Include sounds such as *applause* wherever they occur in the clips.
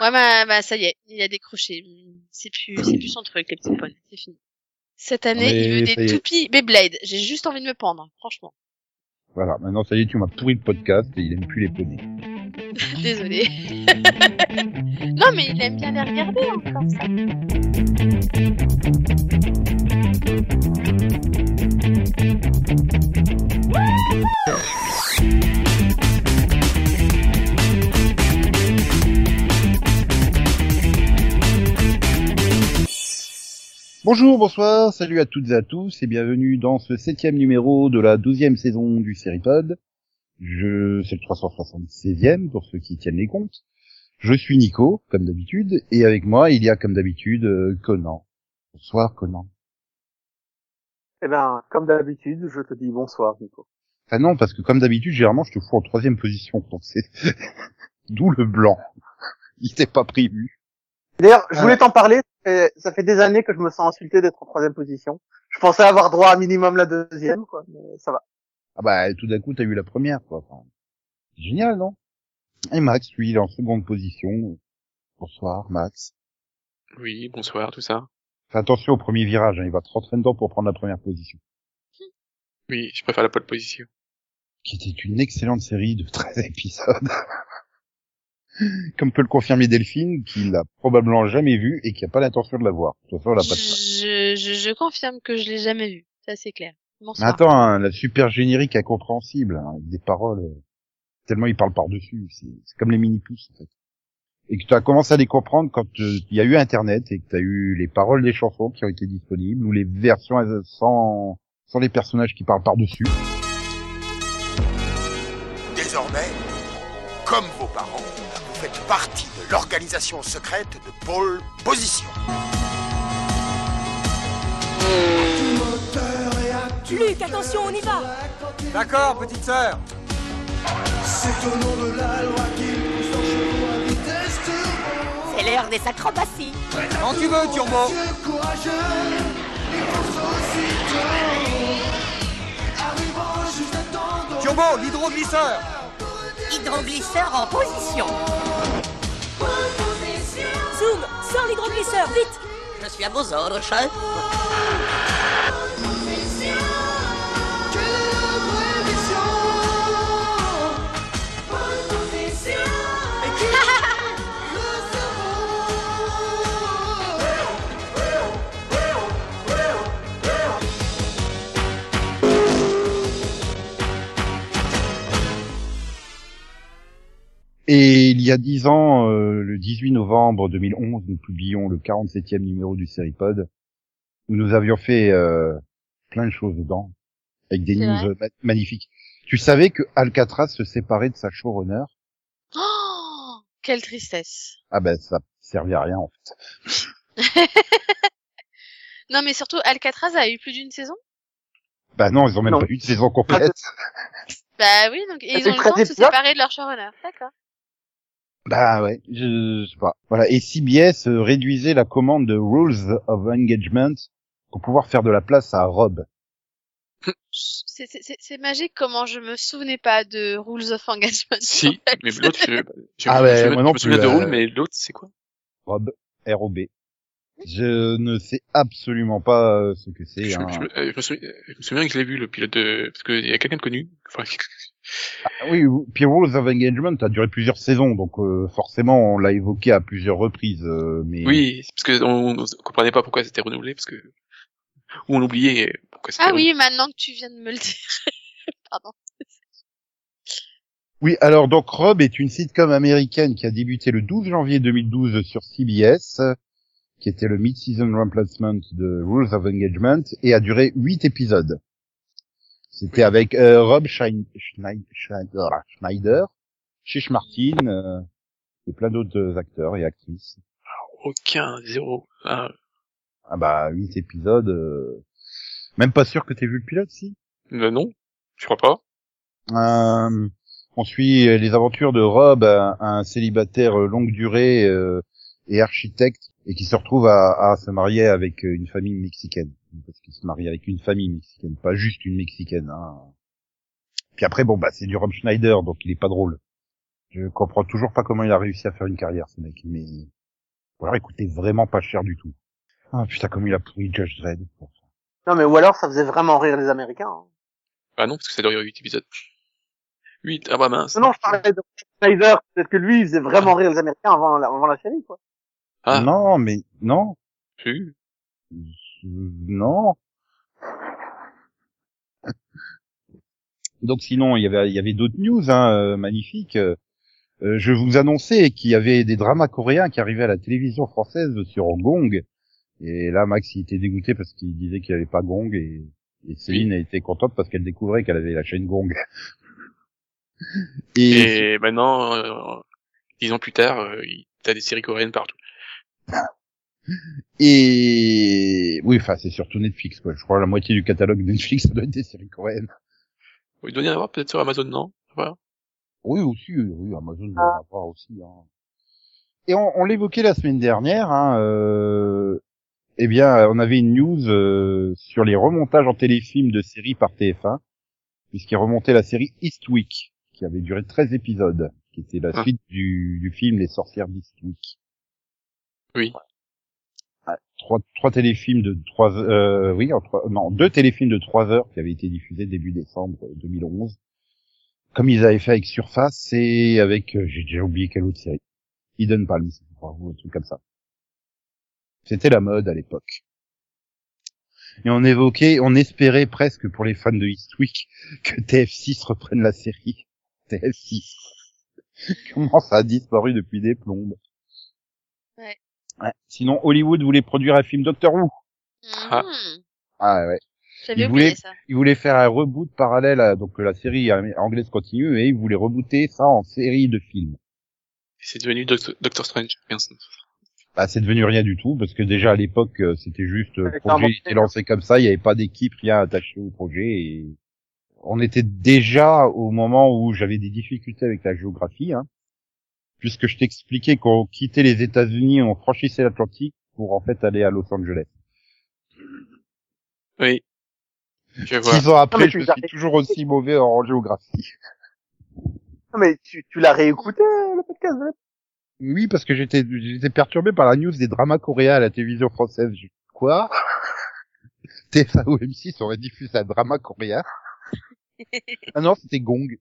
Ouais, bah, bah, ça y est, il a décroché. C'est plus, c'est plus son truc, les petits poneys. C'est fini. Cette année, Mais il veut des toupies Beyblade. J'ai juste envie de me pendre, franchement. Voilà, maintenant ça y est, tu m'as pourri le podcast et il aime plus les poneys. *laughs* Désolée. *laughs* non, mais il aime bien les regarder encore, ça. Bonjour, bonsoir, salut à toutes et à tous et bienvenue dans ce septième numéro de la douzième saison du Seripod. Je, c'est le 376e pour ceux qui tiennent les comptes. Je suis Nico, comme d'habitude, et avec moi il y a comme d'habitude euh, Conan. Bonsoir Conan. Eh ben, comme d'habitude, je te dis bonsoir, Nico. Enfin non, parce que comme d'habitude, généralement je te fous en troisième position, donc c'est *laughs* d'où le blanc. Il t'est pas prévu. D'ailleurs, je voulais Ouais. t'en parler. Ça fait des années que je me sens insulté d'être en troisième position. Je pensais avoir droit à minimum la deuxième, quoi, mais ça va. Ah bah tout d'un coup t'as eu la première quoi. Enfin, c'est génial non? Et Max, lui, il est en seconde position. Bonsoir Max. Oui, bonsoir, tout ça. Fais attention au premier virage, hein, il va te rentrer dedans pour prendre la première position. Oui, je préfère la pole position. Qui était une excellente série de 13 *laughs* épisodes. *laughs* Comme peut le confirmer Delphine, qui l'a probablement jamais vue et qui a pas l'intention de la voir. De toute façon, elle a pas de place. Je, je, je confirme que je l'ai jamais vu. Ça, c'est clair. Mais Bonsoir. attends, hein, la super générique incompréhensible, hein, avec des paroles, euh, tellement il parle par-dessus. C'est c'est comme les mini-pouces, en fait. Et que tu as commencé à les comprendre quand euh, il y a eu Internet et que tu as eu les paroles des chansons qui ont été disponibles ou les versions euh, sans, sans les personnages qui parlent par-dessus. Désormais, comme vos parents, faites partie de l'organisation secrète de Pôle Position. Luc, attention, on y va D'accord, petite sœur. C'est l'heure des acrobaties Quand tu veux, Turbo. Turbo, l'hydroglisseur. Hydroglisseur en position Zoom, sors l'hydroglisseur, vite. Je suis à vos ordres, chef Et il y a dix ans, euh, le 18 novembre 2011, nous publions le 47e numéro du Seripod, où nous avions fait euh, plein de choses dedans, avec des news ma- magnifiques. Tu savais que Alcatraz se séparait de sa showrunner? Oh, quelle tristesse. Ah ben ça servait à rien en fait. *laughs* Non, mais surtout, Alcatraz a eu plus d'une saison? Bah non, ils ont même Non. pas eu de saison complète. *laughs* Bah oui, donc et ils C'était ont eu le temps de 13 se séparer de leur showrunner. D'accord. Bah ouais, je, je sais pas. Voilà, et CBS euh, réduisait la commande de Rules of Engagement pour pouvoir faire de la place à Rob. C'est- C'est c'est- c'est magique comment je me souvenais pas de Rules of Engagement. Si, *laughs* mais l'autre, je, je, Ah je, ouais, je, moi me- non je me souviens plus, de euh. Roule, mais l'autre, c'est quoi? Rob, R-O-B. Je ne sais absolument pas euh, ce que c'est. je, hein. je, me- euh, je me souviens, je me souviens que je l'ai vu, le pilote de... Parce qu'il y a quelqu'un de connu. Enfin, *laughs* Ah Oui, puis Rules of Engagement a duré plusieurs saisons, donc euh, forcément on l'a évoqué à plusieurs reprises. euh, mais oui, parce qu'on on comprenait pas pourquoi c'était renouvelé, parce que... Ou on oubliait pourquoi c'était Ah renouvelé. oui, maintenant que tu viens de me le dire. *laughs* Pardon. Oui, alors donc Rob est une sitcom américaine qui a débuté le 12 janvier 2012 sur CBS, qui était le mid-season replacement de Rules of Engagement, et a duré 8 épisodes. C'était avec euh, Rob Schein- Schneider, Schneider, Chiche Martin, euh, et plein d'autres acteurs et actrices. Aucun, zéro. Ah, Ah bah, 8 épisodes, euh, même pas sûr que t'aies vu le pilote, si? Euh, non, je crois pas. Euh, on suit les aventures de Rob, un, un célibataire longue durée euh, et architecte, et qui se retrouve à, à se marier avec une famille mexicaine. Parce qu'il se marie avec une famille mexicaine, pas juste une mexicaine. Hein. Puis après, bon bah c'est du Rob Schneider, donc il est pas drôle. Je comprends toujours pas comment il a réussi à faire une carrière, ce mec, mais... Ou alors il coûtait vraiment pas cher du tout. Ah putain, comme il a pourri Judge Dredd. Non, mais ou alors ça faisait vraiment rire les Américains. hein. Ah non, parce que ça dure 8 épisodes. 8, ah bah mince. Non, non, je parlais de Snyder. Peut-être que lui, il faisait vraiment rire les Américains avant la, avant la série, quoi. Ah, Non, mais non, si. non. Donc sinon, il y avait, il y avait d'autres news hein, euh, magnifiques. Euh, je vous annonçais qu'il y avait des dramas coréens qui arrivaient à la télévision française sur Gong. Et là, Max, il était dégoûté parce qu'il disait qu'il n'y avait pas Gong et, et Céline a été contente parce qu'elle découvrait qu'elle avait la chaîne Gong. et, Et maintenant, euh, dix ans plus tard, euh, t'as des séries coréennes partout. Et oui, enfin, c'est surtout Netflix, quoi. Je crois que la moitié du catalogue de Netflix, ça doit être des séries coréennes. Il doit y en avoir peut-être sur Amazon, non? Voilà. Oui, aussi, oui, Amazon doit en avoir aussi. Hein. Et on, on l'évoquait la semaine dernière, hein, euh, eh bien, on avait une news euh, sur les remontages en téléfilm de séries par TF1, puisqu'il remontait la série Eastwick, qui avait duré 13 épisodes, qui était la Ah. suite du, du film Les Sorcières d'Eastwick. Oui. Ah, Trois, trois téléfilms de trois, euh, oui, en trois- non, deux téléfilms de trois heures qui avaient été diffusés début décembre 2011 comme ils avaient fait avec Surface et avec, euh, j'ai déjà oublié quelle autre série. Hidden Palms, ou un truc comme ça. C'était la mode à l'époque. Et on évoquait, on espérait presque pour les fans de Eastwick *laughs* que TF6 reprenne la série. TF6. *laughs* Comment ça a disparu depuis des plombes. Ouais. Sinon, Hollywood voulait produire un film Doctor Who. Ah. Mhm. Ah ouais. J'avais Il oublié voulait- ça. Faire un reboot parallèle à, donc la série anglaise continue et ils voulaient rebooter ça en série de films. C'est devenu Doctor, Doctor Strange. Merci. Bah, c'est devenu rien du tout parce que déjà à l'époque euh, c'était juste euh, le projet était lancé comme ça, il n'y avait pas d'équipe, rien attaché au projet et on était déjà au moment où j'avais des difficultés avec la géographie, hein, puisque je t'expliquais qu'on quittait les États-Unis, on franchissait l'Atlantique pour en fait aller à Los Angeles. Oui. Je vois. Six ans après, mais je suis toujours aussi mauvais en géographie. Non, mais tu, tu l'as réécouté, le podcast, hein Oui, parce que j'étais j'étais perturbé par la news des dramas coréens à la télévision française. Je- Quoi? *laughs* TF1 ou M6 aurait diffusé un drama coréen? *laughs* Ah non, c'était Gong.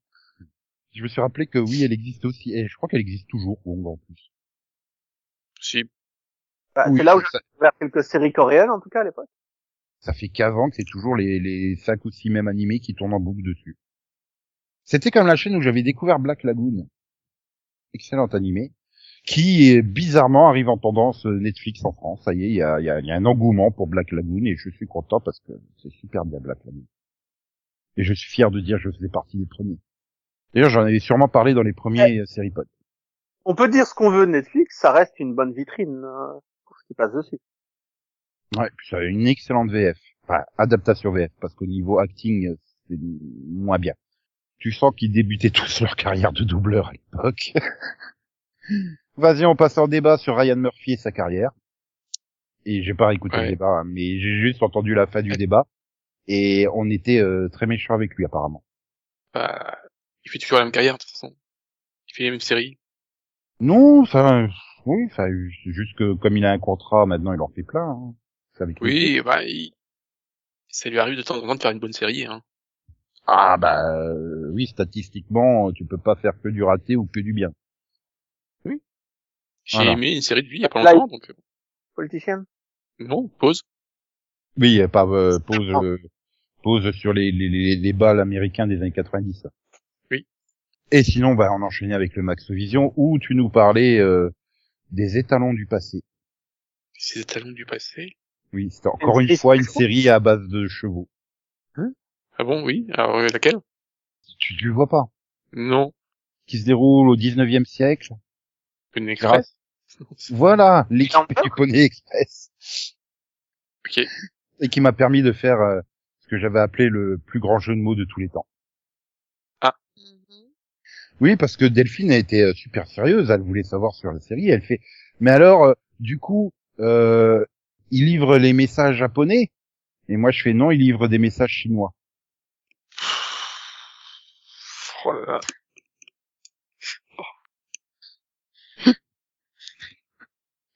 Je me suis rappelé que oui, elle existe aussi. Et je crois qu'elle existe toujours, Gong, en plus. Si. Bah, Oui, C'est là où j'ai découvert quelques séries coréennes, en tout cas, à l'époque. ça fait 15 ans que c'est toujours les, les 5 ou 6 mêmes animés qui tournent en boucle dessus. C'était comme la chaîne où j'avais découvert Black Lagoon. Excellent animé. Qui, bizarrement, arrive en tendance euh, Netflix en France. Ça y est, il y a, il y a- il y a un engouement pour Black Lagoon et je suis content parce que c'est super bien Black Lagoon. Et je suis fier de dire que je faisais partie des premiers. D'ailleurs, j'en avais sûrement parlé dans les premiers séries pod. On peut dire ce qu'on veut de Netflix, ça reste une bonne vitrine euh, pour ce qui passe dessus. Ouais, puis ça a une excellente VF. Enfin, adaptation VF, parce qu'au niveau acting, c'est moins bien. Tu sens qu'ils débutaient tous leur carrière de doubleur à l'époque. *laughs* Vas-y, on passe en débat sur Ryan Murphy et sa carrière. Et j'ai pas écouté le débat, hein, mais j'ai juste entendu la fin du débat. Et on était euh, très méchants avec lui, apparemment. Bah, il fait toujours la même carrière, de toute façon. Il fait les mêmes séries. Non, enfin, oui, c'est juste que comme il a un contrat, maintenant il en fait plein. hein. Avec. Oui, bah, il... ça lui arrive de temps en temps de faire une bonne série, hein. Ah bah euh, oui, statistiquement, tu peux pas faire que du raté ou que du bien. J'ai Voilà. aimé une série de lui il y a pas longtemps, donc, euh, Politicienne. non, pause. Oui, pas euh, pause euh, pause sur les, les, les, les balles américains des années 90. Oui. Et sinon, bah, on enchaînait avec le Max Vision où tu nous parlais euh, des étalons du passé. Ces talons du passé? Oui, c'était encore une fois une série à base de chevaux. Ah bon, oui. Alors, euh, laquelle? Tu, tu le vois pas? Non. Qui se déroule au 19e siècle? Une Express? *laughs* Voilà, l'équipe du Poney Express. Ok. Et qui m'a permis de faire euh, ce que j'avais appelé le plus grand jeu de mots de tous les temps. Oui, parce que Delphine a été euh, super sérieuse, elle voulait savoir sur la série, elle fait. Mais alors, euh, du coup, euh, il livre les messages japonais, et moi je fais non, il livre des messages chinois. Oh là là.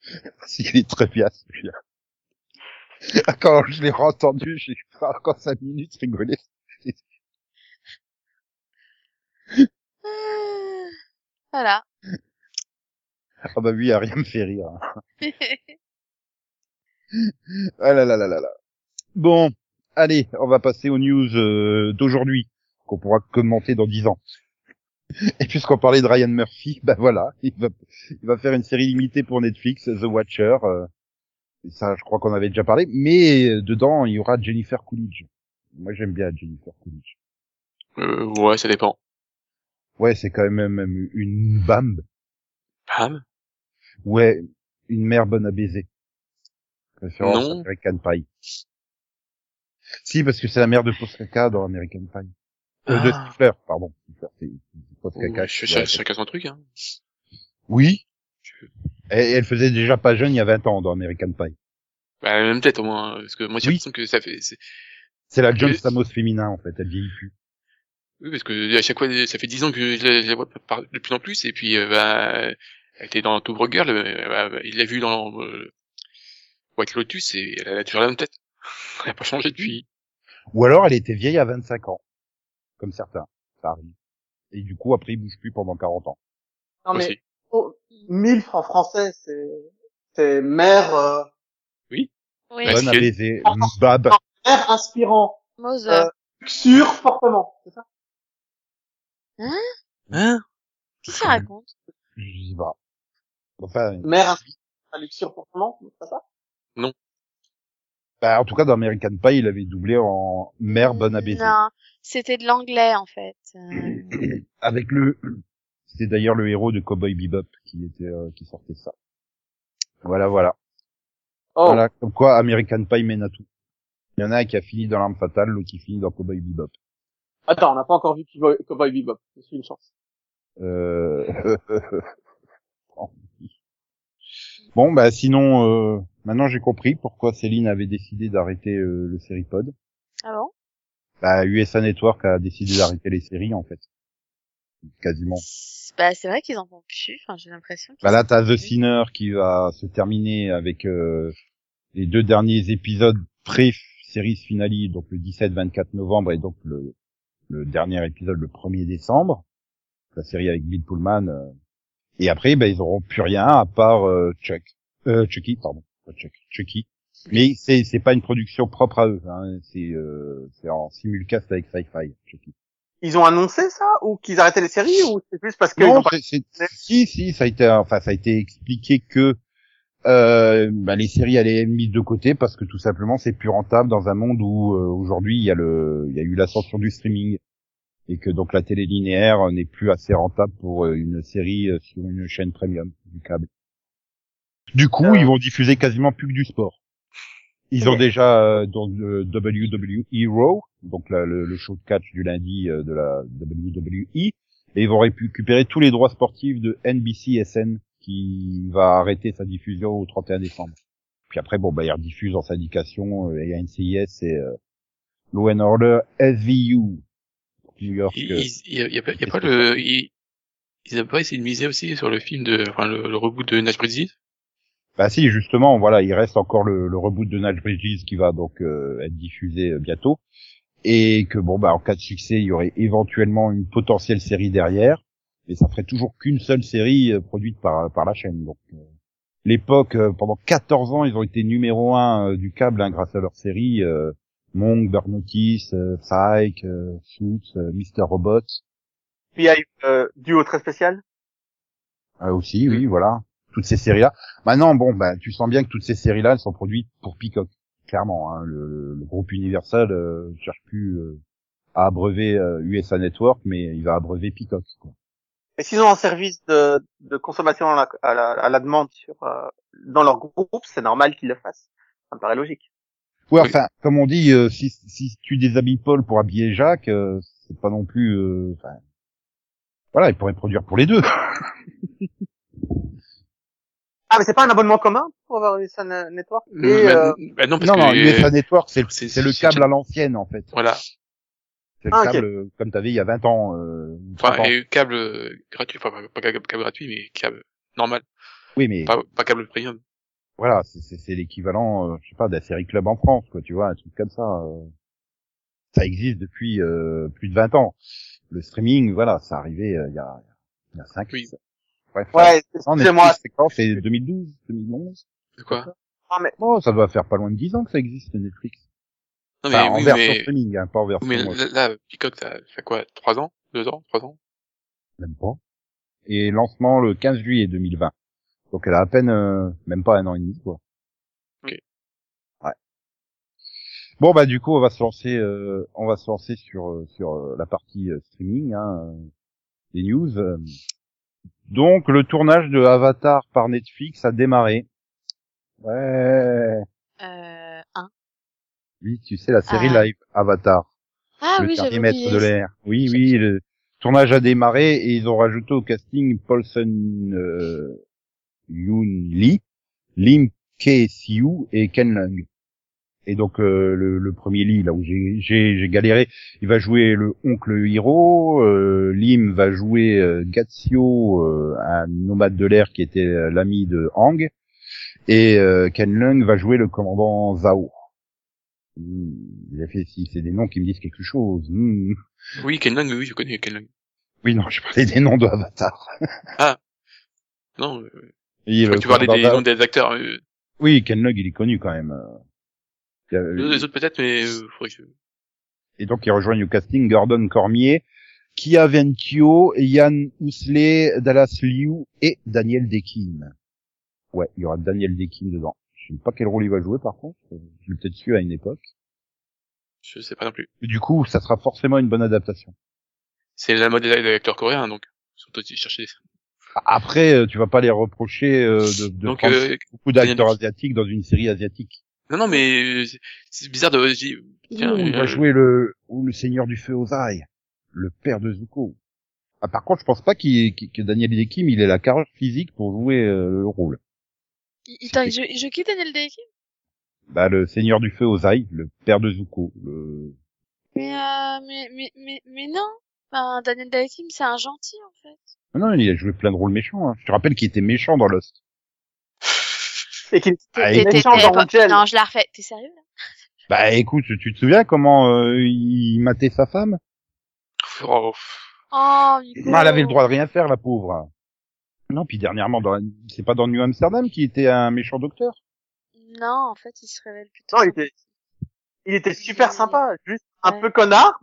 *laughs* Il est très bien celui-là. *laughs* Ah, quand je l'ai entendu, j'ai encore cinq minutes rigolé. Ah, Voilà. Ah bah oui, rien me fait rire. *laughs* Ah là là là là là. Bon, allez, on va passer aux news euh, d'aujourd'hui, qu'on pourra commenter dans dix ans. Et puisqu'on parlait de Ryan Murphy, *laughs* bah voilà, il va, il va faire une série limitée pour Netflix, The Watcher. euh, et ça, je crois qu'on avait déjà parlé. Mais euh, dedans, il y aura Jennifer Coolidge. Moi, j'aime bien Jennifer Coolidge. Euh, ouais, ça dépend. Ouais, c'est quand même, même une bambe. Bam. Ouais, une mère bonne à baiser. Référence Non. American Pie. Si, parce que c'est la mère de Post Caca dans American Pie. Euh, de Ah. Stifler, pardon. Stifler, c'est c'est Post Caca. Ouais, ch- qui doit- ch- chacun son truc, hein. Oui. Et et elle faisait déjà pas jeune il y a 20 ans dans American Pie. Bah, même tête, au moins, hein, parce que moi, j'ai Oui. l'impression que ça fait, c'est- la John. Stamos féminin, en fait. Elle vieillit plus. Oui, parce que à chaque fois, ça fait dix ans que je la, je la vois de plus en plus, et puis, euh, bah, elle était dans Top Girl, euh, bah, il l'a vu dans, euh, White Lotus, et elle a toujours la même tête. *laughs* Elle a pas changé depuis. Ou alors, elle était vieille à 25 ans. Comme certains. Ça arrive. Et du coup, après, il bouge plus pendant 40 ans. Non mais oh, MILF en français, c'est c'est mère euh, Oui. Bah, Bonne à c'est- baiser. Bab. mère inspirant, Mose. Euh, luxure fortement, c'est ça? Hein? Qu'est-ce qu'il raconte? Je sais pas. Enfin, Mère inspirant, luxure fortement, c'est pas ça? Bah, en tout cas, dans American Pie, il avait doublé en mère bonne à baiser. Non, c'était de l'anglais en fait. Euh, *coughs* avec le *coughs* c'était d'ailleurs le héros de Cowboy Bebop qui était euh, qui sortait ça. Voilà voilà. Oh, voilà comme quoi American Pie mène à tout. Il y en a un qui a fini dans l'arme fatale l'autre qui finit dans Cowboy Bebop attends, on n'a pas encore vu Cowboy Bebop, c'est une chance. euh... *laughs* bon bah sinon euh, maintenant j'ai compris pourquoi Céline avait décidé d'arrêter euh, le Seripod Ah bon? Bah USA Network a décidé d'arrêter les séries en fait quasiment C'est- Bah c'est vrai qu'ils en font plus. Enfin j'ai l'impression. Bah là, t'as The. Sinner qui va se terminer avec euh, les deux derniers épisodes pré-séries finale, donc le 17-24 novembre et donc le, le dernier épisode le 1er décembre. La série avec Bill Pullman. euh. Et après, bah, ils auront plus rien à part euh, Chuck, euh, Chucky, pardon, pas Chuck, Chucky. Mais c'est c'est pas une production propre à eux. Hein. C'est euh, c'est en simulcast avec Sci-Fi, Chucky. Ils ont annoncé ça ou qu'ils arrêtaient les séries ou c'est juste parce qu'ils Non, ont pas... c'est, c'est- si, si, ça a été, enfin, ça a été expliqué que euh, bah, les séries allaient être mises de côté parce que tout simplement c'est plus rentable dans un monde où euh, aujourd'hui il y a le, il y a eu l'ascension du streaming et que donc la télé linéaire n'est plus assez rentable pour euh, une série euh, sur une chaîne premium du câble. Du coup, Euh. ils vont diffuser quasiment plus que du sport. Ils ont déjà euh, donc le WWE Raw, donc la- le, le show de catch du lundi euh, de la WWE, et ils vont récupérer tous les droits sportifs de NBC SN qui va arrêter sa diffusion au 31 décembre. Puis après, bon, bah, ils rediffusent en syndication euh, et à NCIS et euh, Law and Order SVU. New York. Il euh, il- il y a, il y a pas, il y a pas le, il- ils avaient pas essayé de miser aussi sur le film de, enfin, le, le reboot de Nash Bridges? Bah si, justement, voilà, il reste encore le, le reboot de Nash Bridges qui va donc euh, être diffusé euh, bientôt. Et que bon, bah en cas de succès, il y aurait éventuellement une potentielle série derrière. Mais ça ferait toujours qu'une seule série euh, produite par, par la chaîne. Donc euh, l'époque, euh, pendant 14 ans, ils ont été numéro un euh, du câble hein, grâce à leur série. Euh, Monk, Burn Notice, euh, Psych, euh, Suits, euh, Mr. Robot. Puis il y a eu euh, duo très spécial? Ah, aussi, oui, voilà. Toutes ces séries-là. Maintenant, bon, bah, tu sens bien que toutes ces séries-là, elles sont produites pour Peacock. Clairement, hein. le, le groupe Universal euh, cherche plus euh, à abreuver euh, USA Network, mais il va abreuver Peacock. Quoi. Et s'ils ont un service de, de consommation à la, à la, à la demande sur euh, dans leur groupe, c'est normal qu'ils le fassent. Ça me paraît logique. Ouais, Oui. enfin, comme on dit, euh, si, si tu déshabilles Paul pour habiller Jacques, euh, c'est pas non plus. euh, enfin, voilà, il pourrait produire pour les deux. *laughs* Ah mais c'est pas un abonnement commun pour avoir USA Ne- Network? Et, bah, euh, bah non, parce non, que non, USA Network, c'est le câble à l'ancienne en fait. voilà. C'est le Ah, câble comme t'avais il y a 20 ans. Euh, ou 30 Enfin, ans. et câble euh, gratuit, enfin, pas, câble, câble gratuit, mais câble normal, Oui, mais pas, pas câble premium. voilà, c'est- c'est c'est l'équivalent, euh, je sais pas, de la série club en France, quoi, tu vois, un truc comme ça. euh. Ça existe depuis euh, plus de 20 ans. Le streaming, voilà, ça arrivait euh, il y a il y a 5 Oui. Bref. Ouais, excusez-moi. C'est quand? C'est 2012, 2011 De quoi? Non, mais Oh, ça doit faire pas loin de 10 ans que ça existe Netflix. Non mais Enfin, en oui, version mais, streaming, hein, pas en version mais là, là, Peacock, ça fait quoi? Trois ans? Deux ans? Trois ans? Même pas. Et lancement le 15 juillet 2020. Donc elle a à peine, euh, même pas un an et demi, quoi. Ok. Ouais. Bon bah du coup on va se lancer, euh, on va se lancer sur euh, sur euh, la partie euh, streaming, hein, euh, des news. Donc le tournage de Avatar par Netflix a démarré. Ouais. Euh. Oui, tu sais la série Ah. live Avatar. Ah le oui, dernier j'avais maître oublié. de l'air. Oui, oui, le tournage a démarré et ils ont rajouté au casting Paulson euh, Yoon Lee, Lim K-Siu et Ken Leung. Et donc euh, le, le premier Lee, là où j'ai j'ai j'ai galéré, il va jouer le oncle Hiro, euh, Lim va jouer euh, Gatsio, euh, un nomade de l'air qui était l'ami de Hang, et euh, Ken Leung va jouer le commandant Zhao. Il a fait si c'est des noms qui me disent quelque chose. Hmm. Oui, Ken Lang, oui, je connais Ken Lang. Oui, non, je parlais des noms de Avatar. *laughs* Non, euh, Et le tu parlais des noms des acteurs. euh, Oui, Ken Leung, il est connu quand même. Il a- Les autres peut-être, mais euh, que je... Et donc, ils rejoignent au casting Gordon Cormier, Kia Ventio, Yann Ousley, Dallas Liu et Daniel Dekim. Ouais, il y aura Daniel Dekim dedans. Je sais pas quel rôle il va jouer par contre. Je l'ai peut-être su à une époque. je sais pas non plus. Du coup, ça sera forcément une bonne adaptation. C'est la mode des des acteurs coréens, donc. Surtout si chercher des... Après, euh, tu vas pas les reprocher euh, de, de Donc, prendre euh, beaucoup d'acteurs asiatiques dans une série asiatique. Non, non, mais euh, c'est- bizarre de... Tiens, il euh, va jouer le ou le Seigneur du Feu aux ailes, le père de Zuko. Ah, par contre, je pense pas qu'il, que Daniel Dekim, il ait la carrure physique pour jouer euh, le rôle. Attends, il joue- il joue qui Daniel Day Bah, le Seigneur du Feu aux ailes, le père de Zuko. Le... Mais, euh, mais, mais, mais, mais non. Enfin, Daniel Day c'est un gentil, en fait. Ah Non, il a joué plein de rôles méchants. Hein. Je te rappelle qu'il était méchant dans Lost. *laughs* et qu'il Ah, est écoute, méchant dans pas- Angel. Non, je la refais. T'es sérieux, là? Bah, écoute, tu te souviens comment euh, il matait sa femme? Oh, Oh, Nico. Ah, Elle avait le droit de rien faire, la pauvre. Non, puis dernièrement, dans c'est pas dans New Amsterdam qui était un méchant docteur? Non, en fait, il se révèle plutôt. Non, il était, il était super sympa, juste un Ouais. peu connard.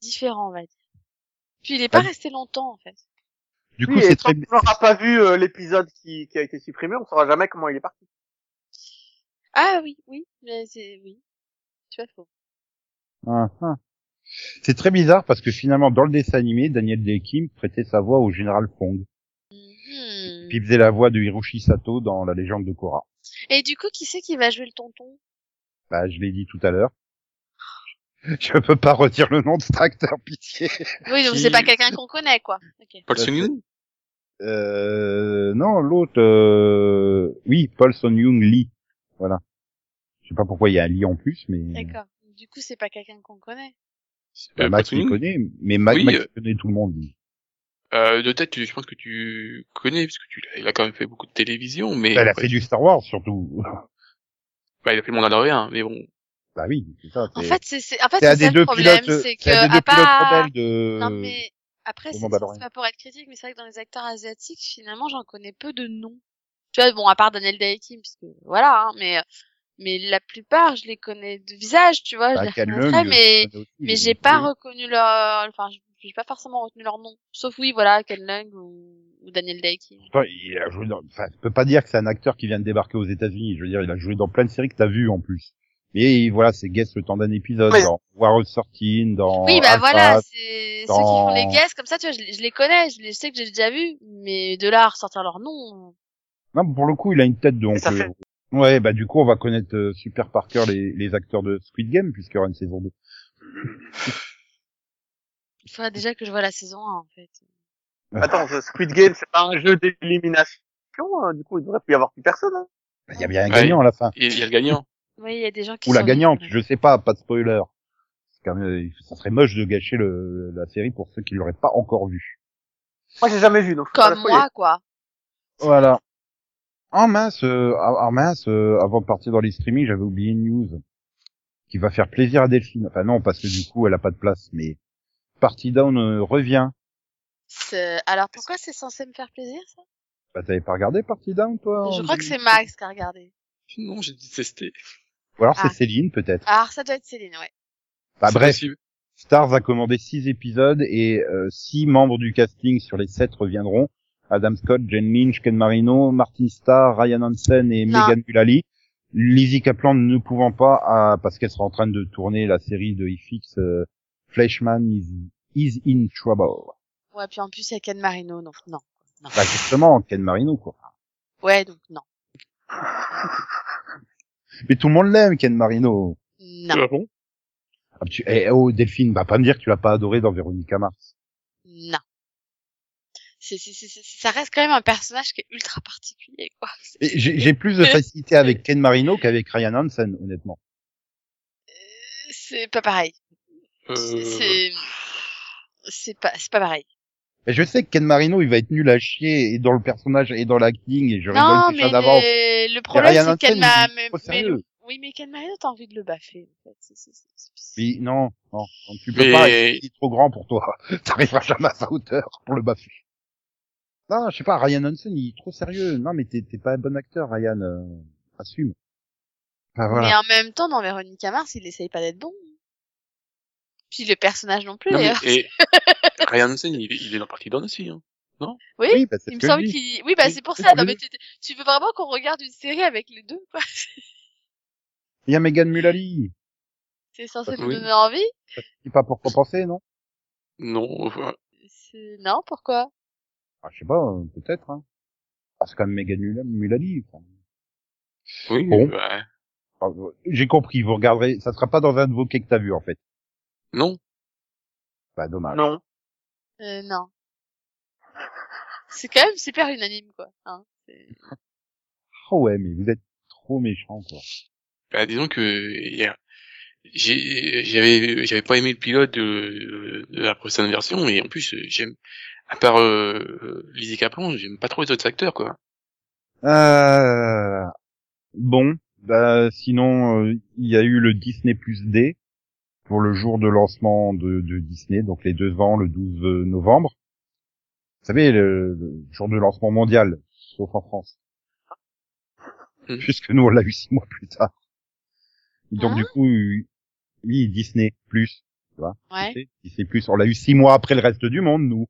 différent, on va dire. Puis il est pas Ah. resté longtemps, en fait. Du coup, Oui, c'est très... qu'on n'aura pas vu euh, l'épisode qui, qui a été supprimé, on saura jamais comment il est parti. Ah oui, oui, mais c'est, oui. Tu vois, faux. Ah, ah. C'est très bizarre parce que finalement, dans le dessin animé, Daniel Dekim prêtait sa voix au général Fong. Mhm. Puis il faisait la voix de Hiroshi Sato dans La légende de Korra. Et du coup, qui c'est qui va jouer le tonton? Bah, je l'ai dit tout à l'heure. *laughs* Je peux pas redire le nom de cet acteur, pitié. Oui, donc Qui- c'est pas quelqu'un qu'on connaît, quoi. Ok. Paul Bah, Sun-yoon Euh, non, l'autre, euh... oui, Paul Son Young Lee. Voilà. Je sais pas pourquoi il y a un Lee en plus, mais D'accord. Du coup, c'est pas quelqu'un qu'on connaît. Bah, euh, Max il connaît, mais Max, Oui, Max euh, connaît tout le monde. lui. euh, De tête, je pense que tu connais, parce que tu l'as- il a quand même fait beaucoup de télévision, mais... Bah, il a fait du Star Wars surtout. *laughs* bah, il a fait le Mandalorian, mais bon. bah oui, c'est ça. En fait, c'est, c'est, en fait, c'est ça deux le problème, c'est que, à part, rebelles de. non mais, après, c'est pas pour être critique, mais c'est vrai que dans les acteurs asiatiques, finalement, j'en connais peu de noms. Tu vois, bon, à part Daniel Day-Kim, parce que, voilà, hein, mais, mais la plupart, je les connais de visage, tu vois, Bah, je les mais, je mais j'ai pas reconnu leur, enfin, j'ai pas forcément retenu leur nom. Sauf oui, voilà, Ken Leung ou, ou Daniel Day-Kim. Pourtant, il a joué dans, enfin, tu peux pas dire que c'est un acteur qui vient de débarquer aux États-Unis. Je veux dire, il a joué dans plein de séries que t'as vues en plus. Et voilà, c'est guest le temps d'un épisode Oui. dans War of 13, dans Oui, bah Alpha. voilà, c'est ceux qui font les dans- guests comme ça, tu vois, je, les- je les connais, je, les, je sais que j'ai déjà vu, mais de là à ressortir leur nom. Non, pour le coup, il a une tête de oncle. fait- Ouais, bah du coup, on va connaître euh, super par cœur les, les acteurs de Squid Game puisqu'il y aura une saison 2. Il faudrait déjà que je vois la saison 1, en fait. Attends, ce Squid Game, c'est pas un jeu d'élimination, hein, du coup, il devrait plus y avoir plus personne. Hein. Bah, Il y a bien un Ouais. gagnant à la fin. Il il y a le gagnant. Oui, il y a des gens qui Ou la gagnante, je sais pas, pas de spoiler. C'est quand même, ça serait moche de gâcher le, la série pour ceux qui l'auraient pas encore vu. Moi, j'ai jamais vu, donc je peux pas Comme moi, quoi. Voilà. Oh mince, euh, ah, ah, mince, euh, avant de partir dans les streamings, j'avais oublié une news qui va faire plaisir à Delphine. Enfin non, parce que du coup, elle a pas de place, mais Party Down euh, revient. C'est- Alors pourquoi c'est censé me faire plaisir ça? Bah t'avais pas regardé Party Down, toi Je crois que 2000? c'est Max qui a regardé. Non, j'ai détesté. Ou alors c'est Ah. Céline, peut-être. Alors ça doit être Céline, ouais. Bah bref, possible. Stars a commandé six épisodes et euh, six membres du casting sur les sept reviendront. Adam Scott, Jen Lynch, Ken Marino, Martin Starr, Ryan Hansen et Non. Megan Mullally. Lizzie Kaplan ne pouvant pas, à- parce qu'elle sera en train de tourner la série de FX euh, Fleshman is, is in Trouble. Ouais, puis en plus il y a Ken Marino, donc non. non. Bah justement, Ken Marino quoi. Ouais, donc non. *laughs* Mais tout le monde l'aime, Ken Marino. Non. Ah bon? Ah, tu, eh, oh Delphine, va pas me dire que tu l'as pas adoré dans Veronica Mars. Non. C'est, c'est, c'est, c'est- ça reste quand même un personnage qui est ultra particulier, quoi. J'ai j'ai plus de facilité *laughs* avec Ken Marino qu'avec Ryan Hansen, honnêtement. C'est pas pareil. euh... C'est, c'est pas, c'est pas pareil. Mais je sais que Ken Marino, il va être nul à chier et dans le personnage et dans l'acting et je Non, rigole déjà mais d'avance. le, le problème Ryan c'est qu'elle m'a, oui, mais Ken Marino, t'as envie de le baffer, en fait. C'est, c'est, c'est, c'est- Oui, non, non, non, tu peux Mais- pas, il est trop grand pour toi. *laughs* T'arriveras jamais à sa hauteur pour le baffer. Non, je sais pas, Ryan Hansen, il est trop sérieux. Non, mais t'es t'es pas un bon acteur, Ryan. euh, assume. Enfin, voilà. Mais en même temps, dans Véronica Mars, il essaye pas d'être bon. Puis le personnage non plus, Non, mais, et *laughs* Ryan Hansen, il, est- il est dans Party Down aussi. Hein. Oui, Oui, bah, c'est il me semble qu'il, oui, bah, Oui, c'est pour ça. Non, mais tu, tu veux vraiment qu'on regarde une série avec les deux, quoi. Il y a Megan Mullally. C'est censé Oui. nous donner envie? Sais pas pourquoi penser, non? Non, enfin, C'est... Non, pourquoi? Ah, je sais pas, euh, peut-être, hein. Ah, c'est quand même Megan Mulla- Mullally. enfin. oui, Bon. bah, Ah, euh, J'ai compris, vous regarderez, ça sera pas dans un de vos quais que t'as vu, en fait. non. Bah, dommage. Non. Euh, non. C'est quand même super unanime, quoi. Hein. Oh ouais, mais vous êtes trop méchant, quoi. Bah, disons que hier, j'ai- j'avais j'avais pas aimé le pilote de, de la précédente version et en plus j'aime à part euh, Lizzie Kaplan, j'aime pas trop les autres acteurs quoi. Euh... Bon, bah, sinon, euh, il y a eu le Disney Plus D pour le jour de lancement de, de Disney, donc les deux ans, le 12 novembre. Vous savez, le, le jour de lancement mondial, sauf en France. Mhm. Puisque nous, on l'a eu six mois plus tard. Donc, Hein du coup, oui, Disney Plus, tu vois. Ouais. Disney Plus, on l'a eu six mois après le reste du monde, nous.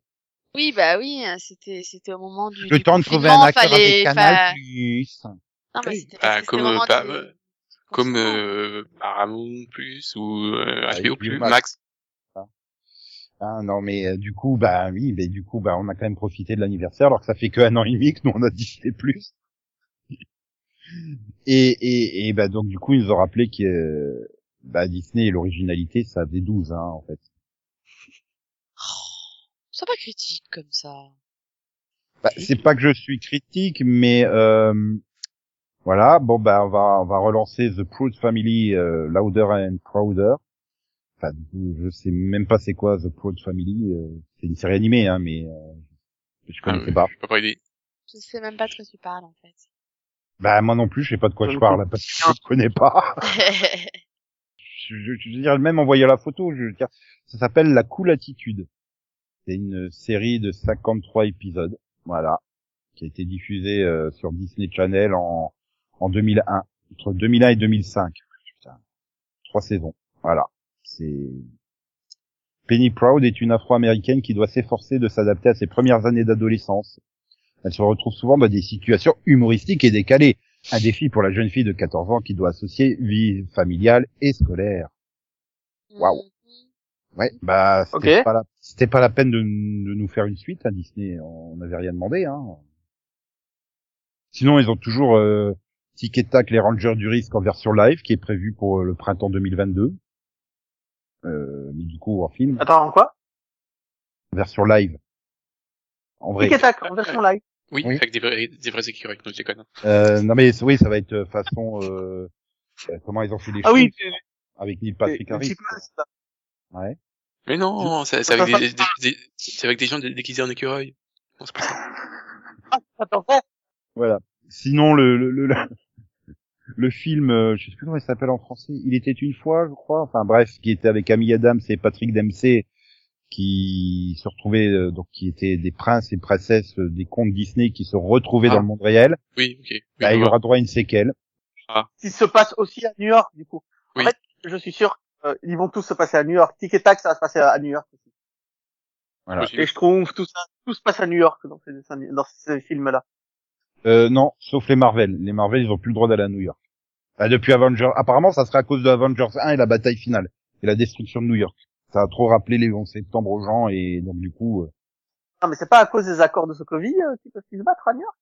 Oui, bah oui, hein, c'était, c'était au moment du, Le du temps de trouver un acteur fallait, avec Canal fa- Plus. Non, mais c'était Bah, comme, euh, pas- euh, Comme euh, Paramount Plus ou euh, Ah, HBO HBO Plus, Max. Max. Ah non mais euh, du coup bah oui mais du coup bah on a quand même profité de l'anniversaire alors que ça fait que un an et demi que nous on a Disney plus *laughs* et et et bah donc du coup ils nous ont rappelé que euh, bah Disney et l'originalité ça faisait 12 hein en fait Sois pas critique comme ça. bah, c'est pas que je suis critique mais euh, voilà bon bah on va on va relancer The Proud Family euh, Louder and Prouder enfin je sais même pas c'est quoi The Proud Family euh, c'est une série animée hein mais euh, je Ah, connaissais pas Je peux pas aider. Je sais même pas de quoi tu parles, en fait. Bah moi non plus, je sais pas de quoi Je ne parle parce que je ne connais pas. *laughs* Je, je, je veux dire même envoyer la photo, je veux dire ça s'appelle La Cool Attitude. C'est une série de 53 épisodes, voilà, qui a été diffusée euh, sur Disney Channel en en 2001, entre 2001 et 2005. Putain. Trois saisons. Voilà. C'est Penny Proud est une afro-américaine qui doit s'efforcer de s'adapter à ses premières années d'adolescence. Elle se retrouve souvent dans des situations humoristiques et décalées. Un défi pour la jeune fille de 14 ans qui doit associer vie familiale et scolaire. Waouh. Ouais, bah c'était Ok. pas la c'était pas la peine de, de nous faire une suite à Disney, on n'avait rien demandé hein. Sinon, ils ont toujours euh, Tic et Tac les Rangers du risque en version live qui est prévu pour euh, le printemps 2022. Euh, mais du coup en film, Attends, quoi? Version live. En vrai. Tic et tac, en version live. Oui, Oui. avec des vrais, des vrais écureuils, non, je déconne. Euh, non mais oui, ça va être euh, façon euh, euh, comment ils ont fait les Ah choses oui, avec Neil Patrick Harris. Ouais. Mais non, c'est avec des, des, des- c'est avec des gens dé- déguisés en écureuil. Non, c'est pas ça. *laughs* Ah. Voilà. Sinon, le, le, le, *laughs* le film, euh, je sais plus comment il s'appelle en français, Il était une fois, je crois, enfin bref, qui était avec Amy Adams et Patrick Dempsey, qui se retrouvaient, euh, donc qui étaient des princes et princesses euh, des contes Disney qui se retrouvaient Ah. dans le monde réel, Oui, ok. Oui, bah, il vois. aura droit à une séquelle. Qui se passe aussi à New York, du coup. Oui. En fait, je suis sûr, ils vont tous se passer à New York. Tic et Tac, ça va se passer à New York aussi. Voilà. Et je trouve tout ça, tout se passe à New York dans ces, dessins- dans ces films-là. Euh, non, sauf les Marvel. Les Marvel, ils ont plus le droit d'aller à New York. Bah, depuis Avengers, apparemment, ça serait à cause de Avengers 1 et la bataille finale et la destruction de New York. Ça a trop rappelé les 11 septembre aux gens et donc du coup, euh, Non, mais c'est pas à cause des accords de Sokovie euh, qu'ils peuvent plus se battre à New York?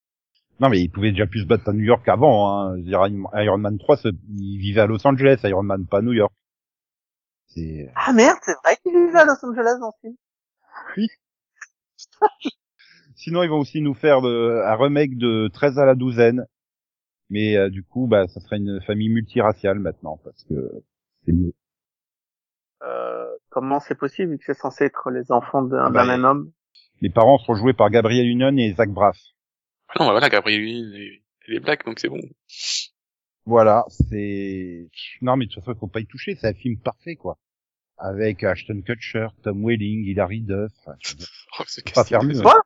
non mais ils pouvaient déjà plus se battre à New York avant. Hein. Je veux dire, Iron Man 3, se- il vivait à Los Angeles, Iron Man pas à New York. C'est Ah merde, c'est vrai qu'ils vivent à Los Angeles dans ce film. *laughs* Sinon, ils vont aussi nous faire de- un remake de 13 à la douzaine. Mais euh, du coup, bah, ça serait une famille multiraciale maintenant, parce que c'est mieux. Euh, comment c'est possible vu que c'est censé être les enfants d'un Ah bah, d'un même homme? Les parents seront joués par Gabriel Union et Zach Braff. Ah non, bah voilà, Gabriel Union, elle est black, donc c'est bon. Voilà, c'est... Non, mais de toute façon, il faut pas y toucher, c'est un film parfait, quoi. Avec Ashton Kutcher, Tom Welling, Hilary Duff. Enfin, Oh, ce *laughs* pas faire mieux. Quoi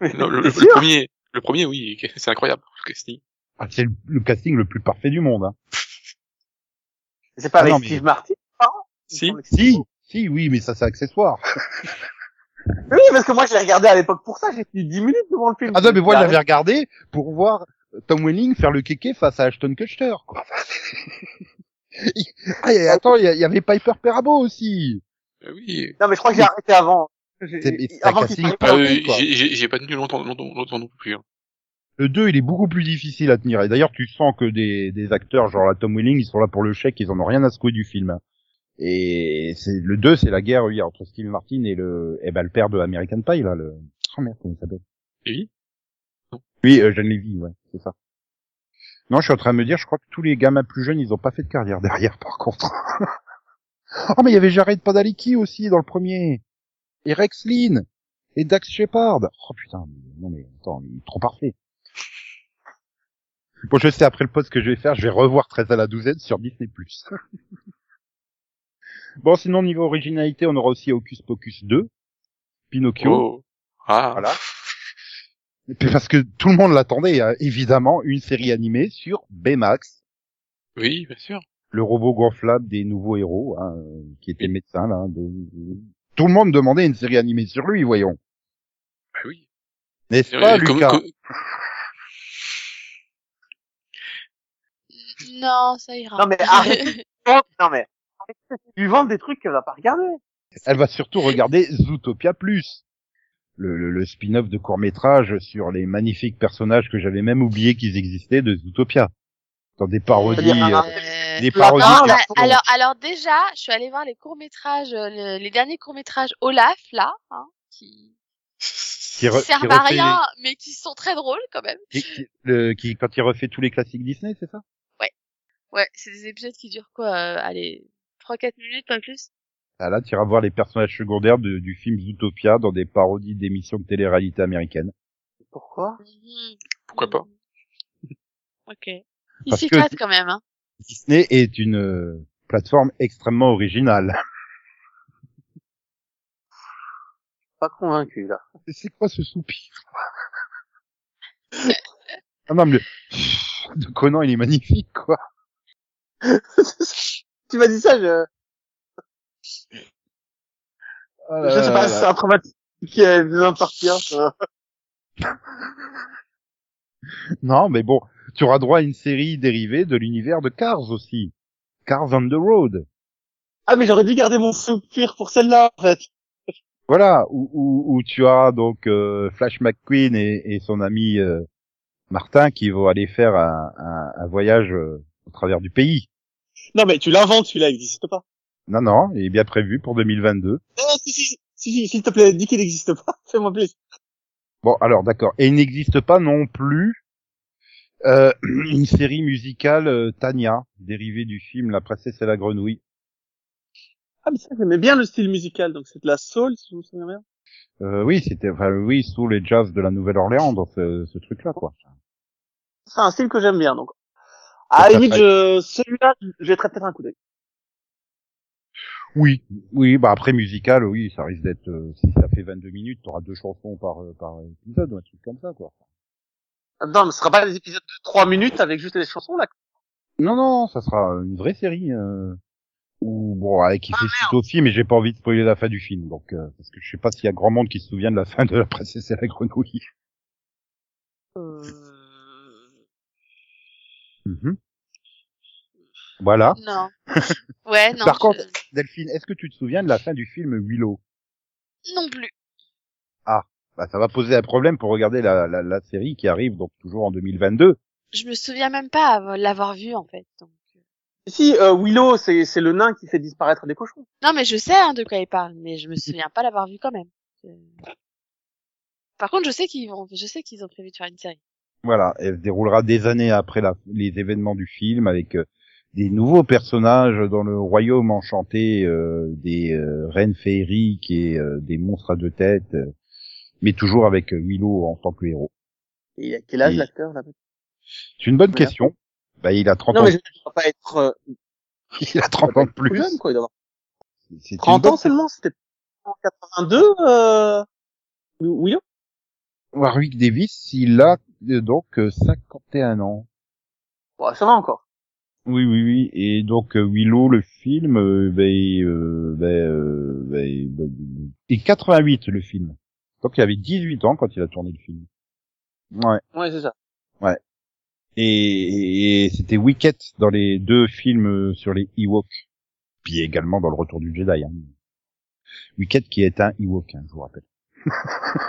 Non, le, le- le premier, le premier, oui, *laughs* c'est incroyable, le casting. Ah, c'est le, le casting le plus parfait du monde. Hein. C'est pas Ah avec non, mais- Steve Martin Si. c'est- Si, si, oui, mais ça, c'est accessoire. *laughs* Oui, parce que moi je l'ai regardé à l'époque pour ça, j'ai tenu 10 minutes devant le film. Ah non, mais moi, l'avais regardé pour voir Tom Welling faire le kéké face à Ashton Kutcher, quoi. Ah, et attends, il y, avait Piper Perabo aussi. Euh, oui. Non, mais je crois que j'ai arrêté avant. Avant qu'il Ah, euh, j'ai j'ai- j'ai pas tenu longtemps, longtemps, longtemps non plus. Hein. Le 2, il est beaucoup plus difficile à tenir. Et d'ailleurs, tu sens que des, des acteurs, genre la Tom Welling, ils sont là pour le chèque, ils en ont rien à secouer du film. Et c'est le 2, c'est la guerre oui, entre Steve Martin et le, eh ben, le père de American Pie, là, le, oh merde, comment il s'appelle? Oui. Oui, euh, John Levy, ouais, c'est ça. Non, je suis en train de me dire, je crois que tous les gamins plus jeunes, ils ont pas fait de carrière derrière, par contre. *laughs* oh, mais il y avait Jared Padalecki aussi dans le premier. Et Rex Lynn. Et Dax Shepard. Oh putain, non mais attends, il est trop parfait. Bon, je sais après le post que je vais faire, je vais revoir 13 à la douzaine sur Disney+. *laughs* bon, sinon, niveau originalité, on aura aussi Hocus Pocus 2, Pinocchio. Oh. Ah. Voilà. Et puis parce que tout le monde l'attendait, hein, évidemment, une série animée sur Baymax, Oui, bien sûr. le robot gonflable des nouveaux héros, hein, euh, qui était médecin là. de- Tout le monde demandait une série animée sur lui, voyons. Bah oui. N'est-ce pas, Euh, comme- Lucas comme- Non, ça ira. Non, mais arrête. *laughs* Non, mais. Tu vends des trucs qu'elle va pas regarder. Elle va surtout regarder Zootopia Plus, le, le- le spin-off de court métrage sur les magnifiques personnages que j'avais même oublié qu'ils existaient de Zootopia, dans des parodies, euh, Euh, des parodies. non, alors, alors déjà, je suis allée voir les courts métrages, les derniers courts métrages Olaf là, hein, qui, qui, qui servent à rien, mais qui sont très drôles quand même. qui- qui- le- qui- quand il refait tous les classiques Disney, c'est ça? Ouais, c'est des épisodes qui durent quoi, euh, allez, 3-4 minutes, pas plus? Ah, Là, tu iras voir les personnages secondaires de- du film Zootopia dans des parodies d'émissions de télé-réalité américaines. Pourquoi? Mhm. Pourquoi pas? *laughs* Ok. Il s'y quand même, hein. Disney est une euh, plateforme extrêmement originale. *laughs* Pas convaincu, là. C'est quoi ce soupir? *laughs* Ah non, mais le... de Conan, il est magnifique, quoi. tu m'as dit ça, je, Là je sais pas, là. c'est un traumatisme qui besoin de partir. Non, mais bon, tu auras droit à une série dérivée de l'univers de Cars aussi. Cars on the Road. Ah, mais j'aurais dû garder mon soupir pour celle-là, en fait. Voilà, où, où, où tu as donc euh, Flash McQueen et, et son ami euh, Martin qui vont aller faire un, un, un voyage euh, au travers du pays. Non, mais tu l'inventes, celui-là, il n'existe pas. Non, non, il est bien prévu pour 2022. Non, si, si, si, si, s'il te plaît, dis qu'il n'existe pas. *laughs* Fais-moi plaisir. Bon, alors d'accord. Et il n'existe pas non plus euh, *clears throat* une série musicale euh, Tania, dérivée du film La princesse et la grenouille. Ah, mais ça, j'aimais bien le style musical, donc c'est de la soul, si je me souviens bien. Euh, oui, c'était, enfin oui, sous les jazz de la Nouvelle-Orléans dans ce, ce truc-là, quoi. c'est un style que j'aime bien. Donc, à la limite, je, celui-là, je jetterai peut-être un coup d'œil. Oui, oui, bah après musical, oui, ça risque d'être euh, si ça fait 22 minutes, t'auras deux chansons par euh, par épisode ou un truc comme ça quoi. Non, mais ce sera pas des épisodes de 3 minutes avec juste les chansons là. Non non, ça sera une vraie série euh, ou bon avec qui fait suite au film, mais j'ai pas envie de spoiler la fin du film donc euh, parce que je sais pas s'il y a grand monde qui se souvient de la fin de la princesse et la grenouille. Euh... Mhm. Voilà. Non. Ouais, non. Par je- contre- Delphine, est-ce que tu te souviens de la fin du film Willow? Non plus. Bah ça va poser un problème pour regarder la, la, la série qui arrive donc toujours en 2022. Je me souviens même pas av- l'avoir vu, en fait. donc. Si, euh, Willow, c'est, c'est le nain qui fait disparaître des cochons. Non, mais je sais hein, de quoi il parle, mais je me souviens pas l'avoir vu quand même. Euh. Par contre, je sais qu'ils vont, je sais qu'ils ont prévu de faire une série. Voilà, elle se déroulera des années après la, les événements du film avec euh, des nouveaux personnages dans le royaume enchanté, euh, des euh, reines féeriques et euh, des monstres à deux têtes, euh, mais toujours avec euh, Willow en tant que héros. Et il a quel âge Et- l'acteur là C'est une bonne question. Bah, il a 30 Non, ans. mais je ne pas être euh, *laughs* Il a 30 ans de plus plus. jeune, quoi. Il doit avoir C'est une 30 bonne- ans seulement, c'était en 82, euh, Willow? Warwick Davis, il a donc euh, 51 ans. Ouais, ça va encore. Oui, oui, oui. Et donc euh, Willow, le film, euh, ben, euh, ben, euh, ben, ben, et 88 le film. Donc il avait 18 ans quand il a tourné le film. Ouais. Ouais, c'est ça. Et, et c'était Wicket dans les deux films euh, sur les Ewoks. Puis également dans le Retour du Jedi. Hein. Wicket qui est un Ewok, hein, je vous rappelle. *laughs*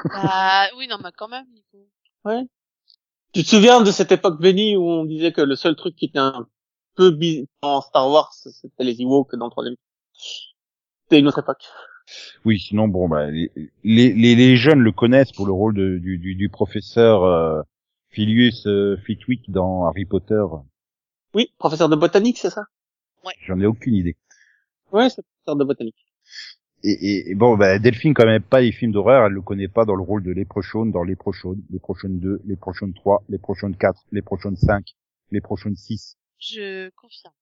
Bah, oui, non, mais quand même, Nico. Tu te souviens de cette époque bénie où on disait que le seul truc qui était un peu en Star Wars, c'était les Ewoks dans le troisième. C'était une autre époque. Oui, sinon bon, bah, les, les, les- jeunes le connaissent pour le rôle de, du, du, du professeur euh, Filius euh, Flitwick dans Harry Potter. Oui, professeur de botanique, c'est ça? J'en ai aucune idée. Ouais, c'est professeur de botanique. Et, et, et bon, bah, Delphine quand même pas les films d'horreur, elle le connaît pas dans le rôle de Leprechaun dans Leprechaun, Leprechaun 2, Leprechaun 3, Leprechaun 4, Leprechaun 5, Leprechaun 6. Je confirme.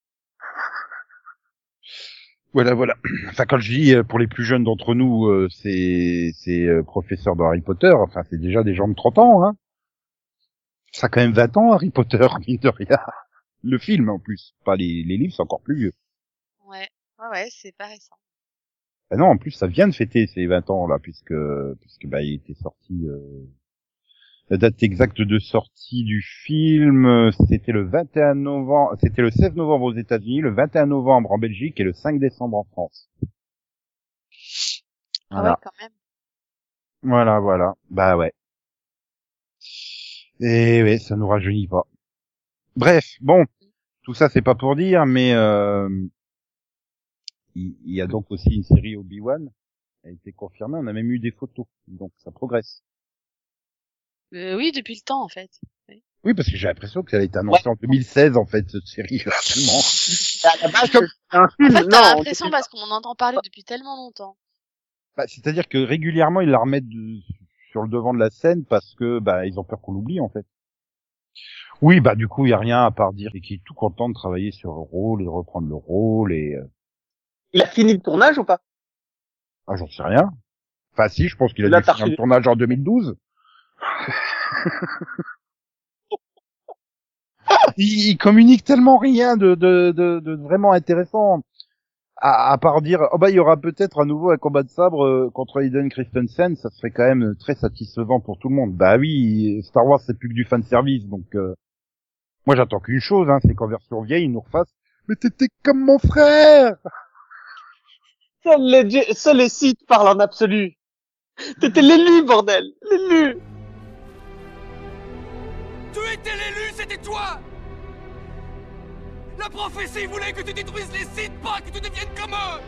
Voilà, voilà. Enfin, quand je dis euh, pour les plus jeunes d'entre nous, euh, c'est c'est euh, professeur de Harry Potter. Enfin, c'est déjà des gens de 30 ans, hein. Ça a quand même 20 ans, Harry Potter, *laughs* mine de rien. Le film, en plus. Pas les, les livres, c'est encore plus vieux. Ouais. Ouais, ouais, c'est pas récent. Ah non, en plus, ça vient de fêter ces 20 ans, là, puisque, puisque, bah, il était sorti, euh, la date exacte de sortie du film, c'était le 21 novembre, c'était le 16 novembre aux États-Unis, le 21 novembre en Belgique et le 5 décembre en France. Ah Voilà. ouais, quand même. Voilà, voilà. Bah ouais. Et ouais, ça nous rajeunit pas. Bref, bon, tout ça c'est pas pour dire, mais euh, il, il y a donc aussi une série Obi-Wan. Elle a été confirmée, on a même eu des photos, donc ça progresse. Euh, oui, depuis le temps, en fait. Oui, parce que j'ai l'impression qu'elle a été annoncée en 2016 en fait cette série là, tellement. *laughs* À la base, c'est un En film. fait, non, t'as on l'impression parce qu'on en entend parler depuis tellement longtemps. Bah, C'est-à-dire que régulièrement ils la remettent de- sur le devant de la scène parce que bah ils ont peur qu'on l'oublie en fait. Oui, bah du coup il y a rien à part dire et qui est tout content de travailler sur le rôle et de reprendre le rôle et euh, Il a fini le tournage ou pas? Ah j'en sais rien. Enfin si, je pense qu'il a reçu- le tournage en 2012. *laughs* il, il communique tellement rien de, de, vraiment intéressant. À, part dire, oh bah il y aura peut-être à nouveau un combat de sabre euh, contre Hayden Christensen, ça serait quand même très satisfaisant pour tout le monde. Bah oui, Star Wars c'est plus que du fan service, donc euh, moi j'attends qu'une chose, hein, c'est qu'en version vieille ils nous refassent. Mais t'étais comme mon frère. Seuls les, seuls les sites parlent en absolu. T'étais l'élu, bordel L'élu Tu étais l'élu, c'était toi. La prophétie voulait que tu détruises les sites, pas que tu deviennes comme eux.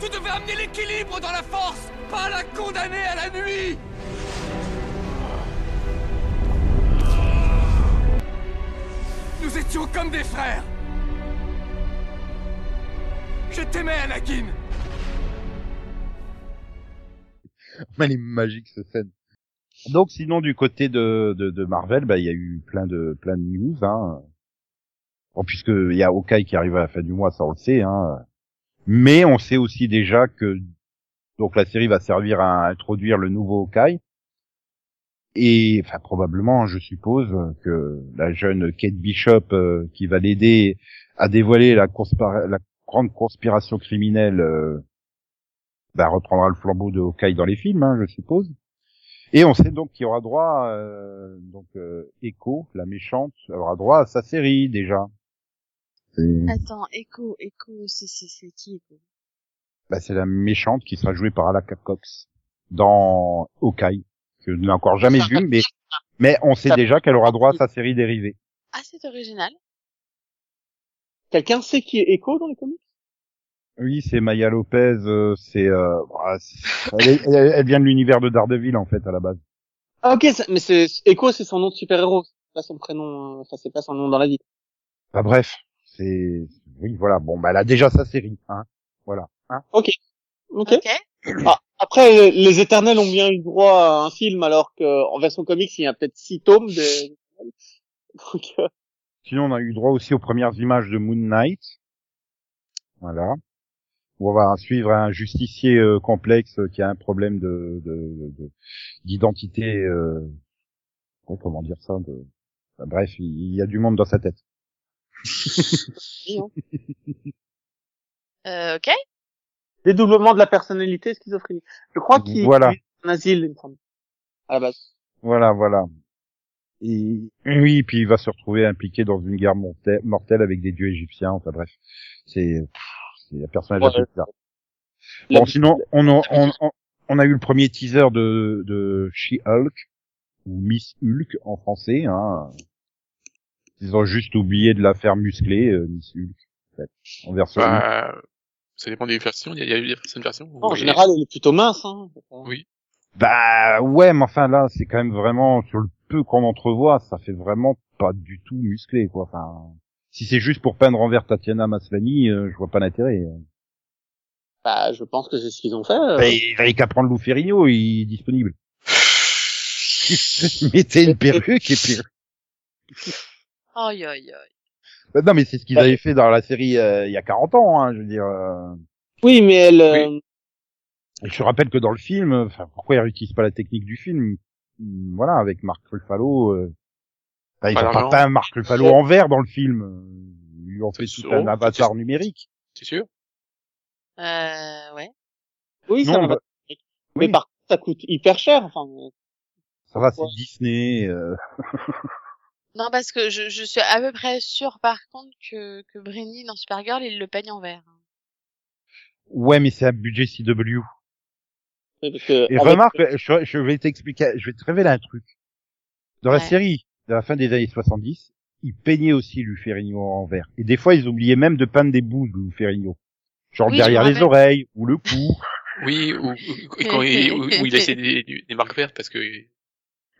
Tu devais amener l'équilibre dans la force, pas la condamner à la nuit. Nous étions comme des frères. Je t'aimais, Anakin. *laughs* Mais elle est magique cette scène. Donc sinon du côté de, de, de Marvel, bah il y a eu plein de plein de news. Hein. Bon, puisque il y a Hawkeye qui arrive à la fin du mois, ça on le sait. Hein. Mais on sait aussi déjà que donc la série va servir à introduire le nouveau Hawkeye. Et enfin probablement, je suppose que la jeune Kate Bishop euh, qui va l'aider à dévoiler la, la grande conspiration criminelle euh, bah, reprendra le flambeau de Hawkeye dans les films, hein, je suppose. Et on sait donc qu'il y aura droit, euh, donc euh, Echo, la méchante, aura droit à sa série déjà. Attends, Echo, Echo, c'est, c'est, c'est qui Echo? Bah, c'est la méchante qui sera jouée par Alaka Cox dans Hawkeye, que je n'ai encore jamais vu, mais mais on sait déjà qu'elle aura droit à sa série dérivée. Ah, c'est original. Quelqu'un sait qui est Echo dans les comics? Oui, c'est Maya Lopez, euh, c'est, euh, bah, c'est- elle, elle- elle vient de l'univers de Daredevil en fait à la base. Ah ok, mais c'est Echo, c'est son nom de super-héros, c'est pas son prénom, euh, enfin c'est pas son nom dans la vie. Bah bref, c'est, oui voilà, bon bah elle a déjà sa série, hein, voilà. Hein. Ok. Ok. Ah, après, les Éternels ont bien eu droit à un film, alors que en version comics, il y a peut-être six tomes. De... Donc, euh, Sinon, on a eu droit aussi aux premières images de Moon Knight. Voilà. Où on va suivre un justicier euh, complexe qui a un problème de de- de- d'identité. euh, ouais, comment dire ça de... enfin, Bref, il, il y a du monde dans sa tête. *laughs* Euh, ok. dédoublement de la personnalité, schizophrénie. Je crois qu'il Voilà. est en asile, il me semble. À la base. Voilà, voilà. Et oui, puis il va se retrouver impliqué dans une guerre morte- mortelle avec des dieux égyptiens. Enfin bref, c'est c'est un personnage Ouais. assez bizarre. La- Bon, sinon, on a, on, on- on a eu le premier teaser de, de She-Hulk, ou Miss Hulk en français. Hein. Ils ont juste oublié de la faire muscler, euh, Miss Hulk, en, fait, en version. Bah, ça dépend des versions. Il y a, il y a eu des certaines versions. En général, elle est plutôt mince. Hein. Oui. Bah ouais, mais enfin là, c'est quand même vraiment, sur le peu qu'on entrevoit, ça fait vraiment pas du tout musclé, quoi. Enfin, si c'est juste pour peindre en vert Tatiana Maslany, euh, je vois pas l'intérêt. Bah, je pense que c'est ce qu'ils ont fait. euh. Bah, il avait qu'à prendre Lou Ferrigno, il est disponible. *laughs* Mettez une perruque et puis... Aïe, aïe, aïe. Bah, non, mais c'est ce qu'ils avaient fait dans la série euh, il y a 40 ans, hein, je veux dire. euh. Oui, mais elle. euh, Et je rappelle que dans le film, enfin, pourquoi ils réutilisent pas la technique du film? Voilà, avec Marc Ruffalo. Enfin, ils Pas ont pas peint Marc Ruffalo en vert dans le film. Ils lui ont fait C'est tout sûr, un avatar c'est- numérique. C'est sûr. Euh, ouais. Oui, ça Non, va. bah, Mais oui. par contre, ça coûte hyper cher. Enfin, euh, Ça va, c'est. Disney. euh, *laughs* Non, parce que je, je suis à peu près sûre, par contre, que, que Brenny, dans Supergirl, il le peigne en vert. Ouais, mais c'est un budget CW. oui, parce que Et avec- remarque, je, je vais t'expliquer, je vais te révéler un truc. Dans la série, de la fin des années 70, ils peignaient aussi Lou Ferrigno en vert. Et des fois, ils oubliaient même de peindre des bouts de Lou Ferrigno. Genre Oui, derrière les oreilles, ou le cou. *laughs* Oui, ou, ou- ou quand il, *laughs* où, où il laissait des, des, marques vertes parce que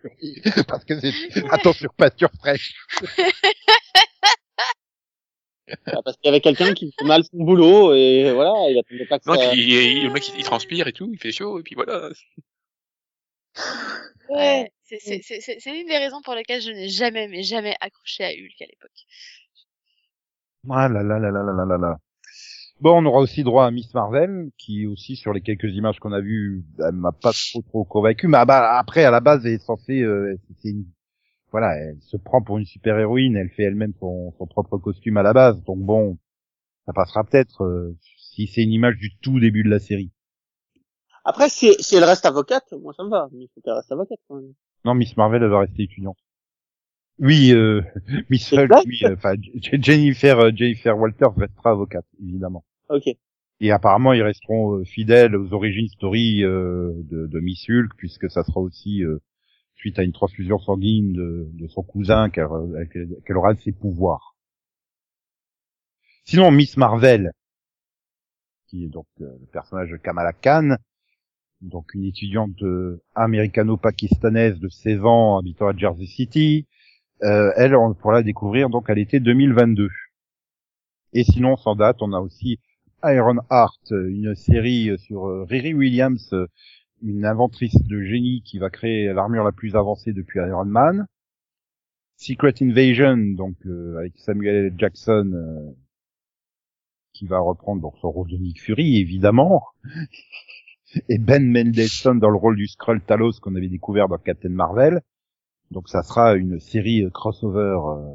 *laughs* Parce que c'est, attention, pâture fraîche. bah, parce qu'il y avait quelqu'un qui fait mal son boulot et voilà, il attendait pas que non, ça. puis, il- le mec il, il transpire et tout, il fait chaud et puis voilà. Ouais, *laughs* c'est une des raisons pour lesquelles je n'ai jamais, mais jamais accroché à Hulk à l'époque. Ah là là là là là là là. Bon, on aura aussi droit à Miss Marvel, qui aussi sur les quelques images qu'on a vues, elle m'a pas trop trop convaincu. Mais ah bah, après, à la base, elle est censée, euh, une... voilà, elle se prend pour une super héroïne, elle fait elle-même son, son, propre costume à la base. Donc bon, ça passera peut-être euh, si c'est une image du tout début de la série. Après, si, si elle reste avocate, moi ça me va. Mais il faut qu'elle reste avocate quand même. Non, Miss Marvel, elle va rester étudiante. Oui, euh, *laughs* Miss Hulk, oui, euh, enfin Jennifer, euh, Jennifer Walters restera avocate, évidemment. Ok. Et apparemment, ils resteront euh, fidèles aux origines story euh, de, de Miss Hulk, puisque ça sera aussi euh, suite à une transfusion sanguine de, de son cousin qu'elle aura de ses pouvoirs. Sinon, Miss Marvel, qui est donc le personnage de Kamala Khan, donc une étudiante euh, américano-pakistanaise de 16 ans habitant à Jersey City, euh, elle, on pourra la découvrir donc à l'été 2022. Et sinon, sans date, on a aussi Iron Heart, une série sur euh, Riri Williams, euh, une inventrice de génie qui va créer l'armure la plus avancée depuis Iron Man. Secret Invasion, donc euh, avec Samuel L. Jackson, euh, qui va reprendre donc son rôle de Nick Fury, évidemment. *laughs* Et Ben Mendelsohn dans le rôle du Skrull Talos qu'on avait découvert dans Captain Marvel. Donc ça sera une série euh, crossover. euh,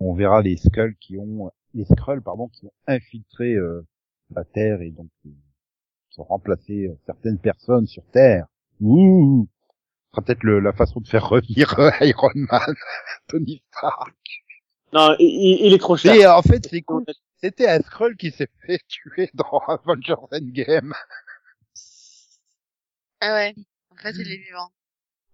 on verra les Skrulls qui ont les Skrulls pardon qui ont infiltré euh, la Terre et donc euh, qui ont remplacé certaines personnes sur Terre. Ouh, ce sera peut-être la façon de faire revenir Iron Man, *laughs* Tony Stark. Non, il, il est trop cher. Et en fait c'est cool. C'était un Skrull qui s'est *laughs* fait tuer dans Avengers Endgame. Ah ouais. En fait, il est vivant.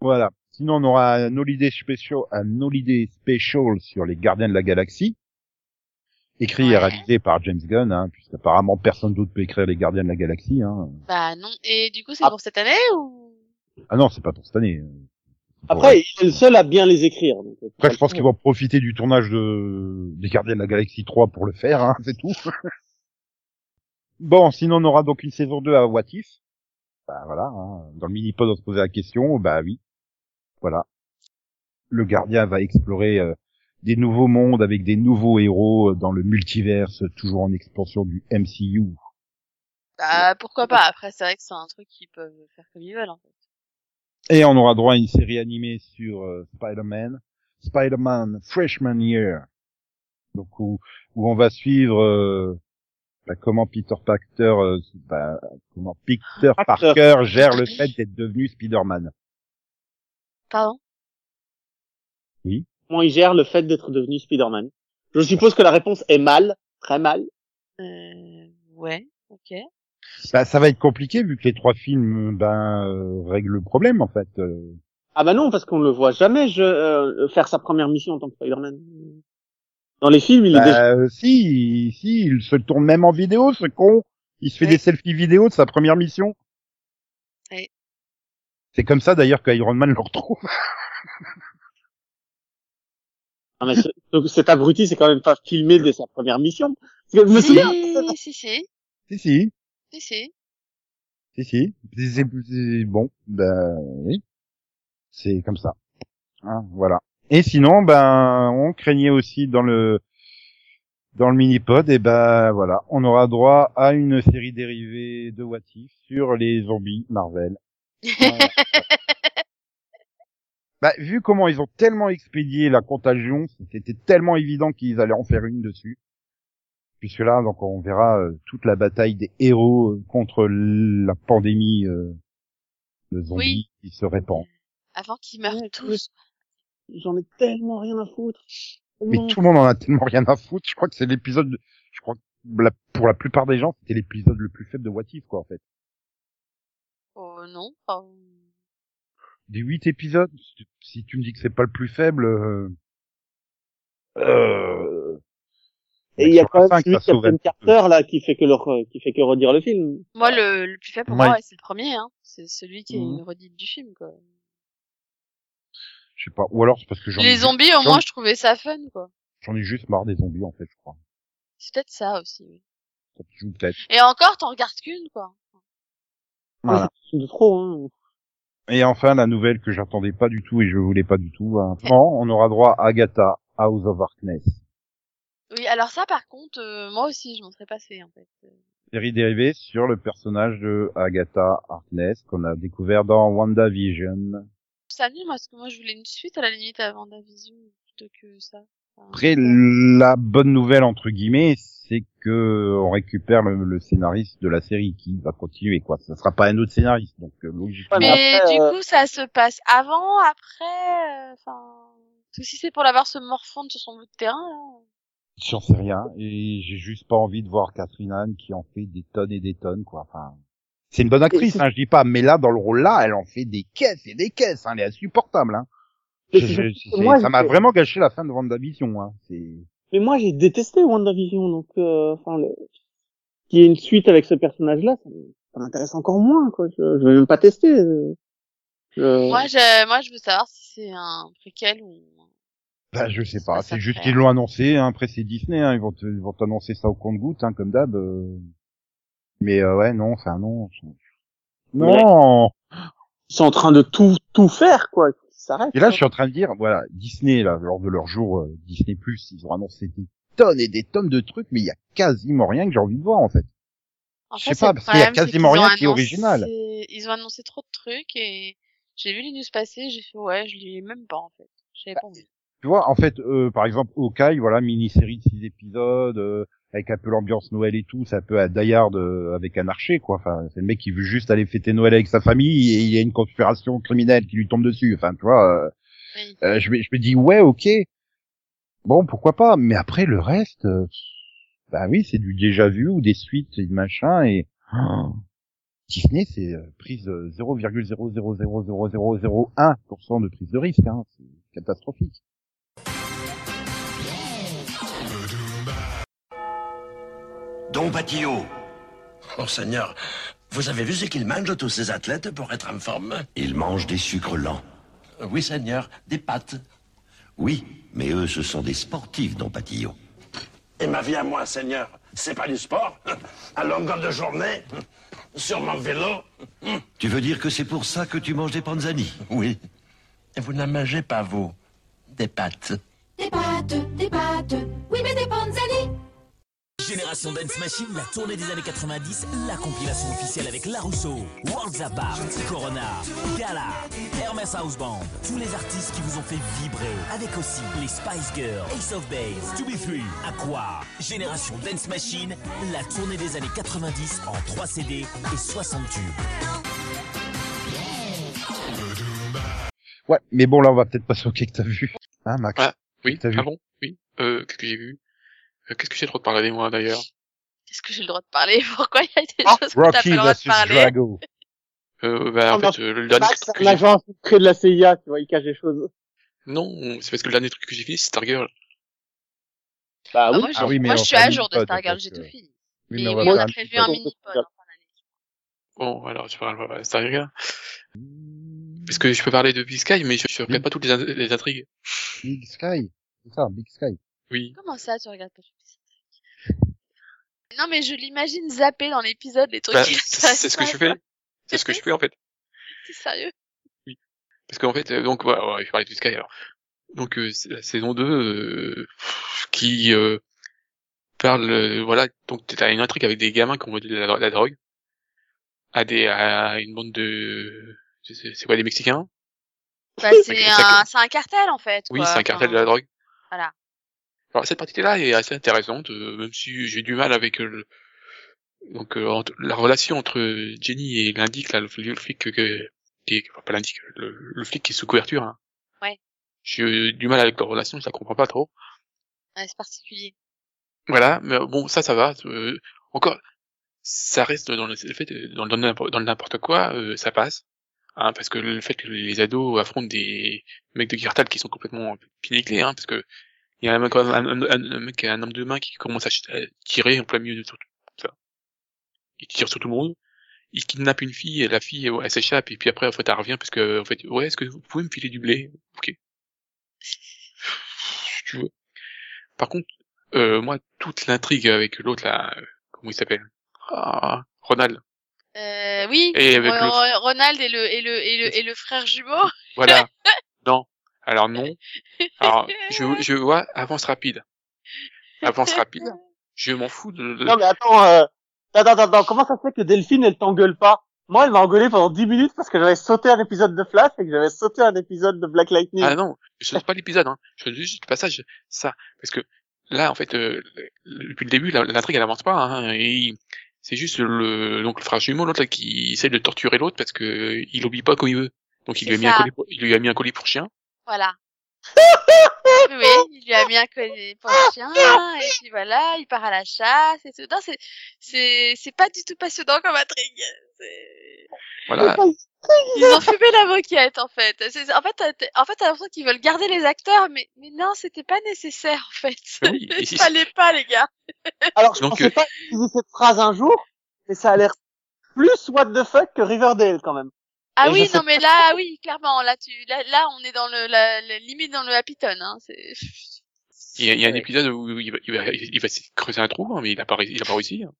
Voilà. Sinon, on aura un holiday special, un holiday special sur les Gardiens de la Galaxie, écrit et réalisé par James Gunn, hein, puisqu'apparemment personne d'autre peut écrire les Gardiens de la Galaxie. Hein. Bah non. Et du coup, c'est Ah. pour cette année ou? Ah non, c'est pas pour cette année. Après, il est le seul à bien les écrire. Donc, euh, Après, je pense qu'ils vont profiter du tournage de des Gardiens de la Galaxie 3 pour le faire, hein, c'est tout. *laughs* bon, sinon on aura donc une saison 2 à What If. Bah voilà, hein. dans le mini-pod on se posait la question, bah oui. Voilà. Le gardien va explorer euh, des nouveaux mondes avec des nouveaux héros euh, dans le multiverse, toujours en expansion du MCU. Bah pourquoi pas. Après, c'est vrai que c'est un truc qu'ils peuvent faire comme ils veulent. En fait. Et on aura droit à une série animée sur euh, Spider-Man, Spider-Man Freshman Year. Donc où, où on va suivre euh, bah, comment Peter Parker, euh, bah, comment Peter Parker. Parker gère le fait d'être devenu Spider-Man. Pardon? Comment il gère le fait d'être devenu Spider-Man? Je suppose que la réponse est mal, très mal. Euh, ouais. Ok. Bah, ça va être compliqué vu que les trois films ben euh, règlent le problème en fait. euh. Ah bah non, parce qu'on le voit jamais je, euh, faire sa première mission en tant que Spider-Man. Dans les films, il est déjà... Bah, euh, si, si, il se tourne même en vidéo, ce con. Il se fait Ouais. des selfies vidéo de sa première mission. Ouais. C'est comme ça d'ailleurs qu'Iron Man le retrouve. Ah, mais ce- donc cet abruti, c'est quand même pas filmé dès sa première mission. Je me souviens, Si, si, si, si, si, si, si. si, si. C'est- bon, ben oui. C'est comme ça. Hein, voilà. Et sinon, ben, on craignait aussi dans le dans le mini-pod, et ben voilà, on aura droit à une série dérivée de What If sur les zombies Marvel. Voilà. *laughs* Bah, vu comment ils ont tellement expédié la contagion, c'était tellement évident qu'ils allaient en faire une dessus. Puisque là, donc, on verra euh, toute la bataille des héros euh, contre la pandémie euh, de zombies Oui. qui se répand. Avant qu'ils meurent tous. J'en ai tellement rien à foutre. Mais tout le monde en a tellement rien à foutre. Je crois que c'est l'épisode, de- je crois que la- pour la plupart des gens, c'était l'épisode le plus faible de What If, quoi, en fait. Oh non. Enfin, Des huit épisodes, si- tu me dis que c'est pas le plus faible, euh... euh... Et il y a quand même celui Captain. Carter là qui fait que le re- qui fait que redire le film. Moi, le, le plus faible pour Ouais. moi, c'est le premier. Hein. C'est celui qui est Mhm. une redite du film. Quoi. Je sais pas. Ou alors c'est parce que j'en ai, Les juste- zombies, au moins, je trouvais ça fun. quoi. j'en ai juste marre des zombies, en fait, je crois. C'est peut-être ça aussi. oui. Ça te joue peut-être. Et encore, t'en regardes qu'une, quoi. Voilà. C'est de trop. Hein. Et enfin, la nouvelle que j'attendais pas du tout et je voulais pas du tout. hein. *laughs* Non, on aura droit à Agatha, House of Harkness. Oui, alors ça, par contre, euh, moi aussi, je m'en serais passé, en fait. Série dérivée sur le personnage de Agatha Harkness qu'on a découvert dans WandaVision. Ça nul, moi, parce que moi, je voulais une suite à la limite à WandaVision plutôt que ça. Enfin, Après, la bonne nouvelle entre guillemets, c'est que on récupère le, le scénariste de la série qui va continuer quoi. Ça sera pas un autre scénariste, donc euh, logiquement. Mais après, du euh, coup, ça se passe avant, après, euh, enfin... Que si c'est pour l'avoir se morfondre sur son bout de terrain, là... J'en sais rien et j'ai juste pas envie de voir Catherine Anne qui en fait des tonnes et des tonnes quoi. Enfin, c'est une bonne actrice, hein, je dis pas, mais là dans le rôle là, elle en fait des caisses et des caisses. Hein, elle est insupportable. Hein. Je- je- moi, ça m'a vraiment gâché la fin de WandaVision. Hein. C'est Mais moi, j'ai détesté WandaVision, donc euh, enfin, le... qu'il y ait une suite avec ce personnage-là, ça m'intéresse encore moins, quoi. Je, je vais même pas tester. euh. Je- Moi, je, moi, je veux savoir si c'est un préquel ou... Bah, je sais pas. C'est juste qu'ils l'ont annoncé. Hein. Après, c'est Disney. Hein. Ils vont te- ils vont t'annoncer ça au compte-goutte, hein, comme d'hab. euh. Mais euh, ouais, non. Enfin, non. Non. Ils sont en train de tout, tout faire, quoi. Ça arrête. Et là, je suis en train de dire, voilà, Disney, là, lors de leur jour euh, Disney Plus, ils ont annoncé des tonnes et des tonnes de trucs, mais il y a quasiment rien que j'ai envie de voir, en fait. En Je fait, sais pas, parce qu'il y a quasiment rien qui est original. Ils ont annoncé trop de trucs et j'ai vu les news passer, j'ai fait ouais, je l'ai même pas en fait. J'avais Bah, pas envie. Tu vois, en fait, euh, par exemple, Hawkeye, voilà, mini-série de six épisodes, euh, avec un peu l'ambiance Noël et tout, ça peut à Die Hard euh, avec un archer, quoi. Enfin, c'est le mec qui veut juste aller fêter Noël avec sa famille et il y a une conspiration criminelle qui lui tombe dessus. Enfin, tu vois, euh, Oui. euh, je, me, je me dis, ouais, ok. Bon, pourquoi pas. Mais après, le reste, euh, bah oui, c'est du déjà vu ou des suites et machin et... Oh, Disney, c'est euh, prise euh, 0,0000001% de prise de risque. Hein. C'est catastrophique. Don Patillot. Oh Seigneur, vous avez vu ce qu'ils mangent tous ces athlètes pour être en forme? Ils mangent des sucres lents. Oui Seigneur, des pâtes. Oui, mais eux ce sont des sportifs, Don Patillot. Et ma vie à moi, Seigneur, c'est pas du sport À longueur de journée Sur mon vélo Tu veux dire que c'est pour ça que tu manges des panzani? Oui. Et vous n'en mangez pas, vous Des pâtes. Des pâtes, des pâtes, oui mais des panzani Génération Dance Machine, la tournée des années 90, la compilation officielle avec La Rousseau, Worlds Apart, Corona, Gala, Hermès House Band, tous les artistes qui vous ont fait vibrer, avec aussi les Spice Girls, Ace of Base, To Be Free, Aqua, Génération Dance Machine, la tournée des années 90 en 3 CD et 60 tubes. Ouais, mais bon, là, on va peut-être passer au quai que t'as vu? Hein, Max? Ah, Oui, T'as vu? Ah bon? Oui. Euh, qu'est-ce que j'ai vu? Qu'est-ce que j'ai le droit de parler moi d'ailleurs? Est-ce que j'ai le droit de parler? *laughs* Pourquoi il y a des Ah, choses que t'as pas Rocky le droit de parler? Drago. euh, bah, en Ah, fait, euh, le dernier Max, truc que un j'ai... agent secret de la CIA, tu vois, il cache des choses. Non, c'est parce que le dernier truc que j'ai fini, c'est Stargirl. Bah Ah, oui. moi, je, Ah oui, mais moi, je suis à jour de Stargirl, j'ai euh, tout fini. Oui, Mais mais on a prévu un mini-pod en fin d'année. Bon, alors je parle pas Stargirl. Parce que je peux parler de Big Sky, mais je, je regarde pas toutes les, in- les intrigues. Big Sky. C'est ça, Big Sky. Oui. Comment ça, tu regardes pas? Non, mais je l'imagine zapper dans l'épisode les trucs Bah, qui c'est ce que je fais. C'est ce que je fais en fait. *laughs* T'es sérieux Parce qu'en fait, euh, donc voilà, ouais, je vais parler de Sky alors. Donc euh, la saison 2 euh, qui euh, parle, euh, voilà, donc t'as une intrigue avec des gamins qui ont vendu de la, la drogue à des à une bande de c'est quoi des Mexicains? Bah, c'est un, c'est un cartel, en fait. Oui, c'est un cartel Enfin, de la drogue. Voilà. Alors cette partie-là est assez intéressante, euh, même si j'ai du mal avec euh, le... donc euh, la relation entre Jenny et l'indic là, le, flic que, qui est enfin, pas l'indic, le, le flic qui est sous couverture. Hein. Ouais. J'ai du mal avec leur relation, je la comprends pas trop. Ouais, c'est particulier. Voilà, mais bon, ça, ça va. euh, encore, ça reste dans le, le fait, dans, le- dans n'importe- quoi, euh, ça passe. Hein, parce que le fait que les ados affrontent des mecs de Girtal qui sont complètement piniclés, hein, parce que il y a un, un, un, un- un mec, un homme de main qui commence à, tirer en plein milieu de tout ça. Il tire sur tout le monde. Il kidnappe une fille, et la fille, elle s'échappe, et puis après, en fait, elle revient, parce que, en fait, ouais, est-ce que vous pouvez me filer du blé? Ok. Si tu veux. Par contre, euh, moi, toute l'intrigue avec l'autre, là, euh, comment il s'appelle? Ah, Ronald. Euh, oui. Et avec Ro- le- Ronald et le, et le, et le, et le frère jumeau. Voilà. *laughs* non. Alors non. Alors, je, *laughs* je vois avance rapide. Avance rapide. Je m'en fous de, de- Non mais attends, euh... attends, attends, attends, comment ça se fait que Delphine elle t'engueule pas? Moi elle m'a engueulé pendant 10 minutes parce que j'avais sauté un épisode de Flash et que j'avais sauté un épisode de Black Lightning. Ah non, je saute pas l'épisode, hein. Je saute juste le passage, ça. Parce que là, en fait, euh, depuis le début, l'intrigue elle avance pas. Hein, et c'est juste le donc le frère jumeau, l'autre qui essaie de torturer l'autre parce que il obéit pas comme il veut. Donc il lui a mis un colis pour, il lui a mis un colis pour chien. Voilà. *laughs* oui, il lui a mis un collier pour le chien, et puis voilà, il part à la chasse et tout. Non, c'est, c'est, c'est pas du tout passionnant comme intrigue. Voilà. Ils ont fumé la moquette, en fait. C'est, en fait, t'as- en fait, t'as l'impression qu'ils veulent garder les acteurs, mais, mais non, c'était pas nécessaire, en fait. Oui, et *laughs* Il fallait pas, les gars. Alors je Donc, pensais euh, pas utiliser cette phrase un jour, mais ça a l'air plus what the fuck que Riverdale quand même. Ah oui, non, mais là, oui, clairement, là, tu, là, là, on est dans le, la, la limite dans le happy ton, hein. C'est, Il y a, il y a un épisode où il va, il va, il va se creuser un trou, hein, mais il a pas, réussi- il a pas réussi. hein.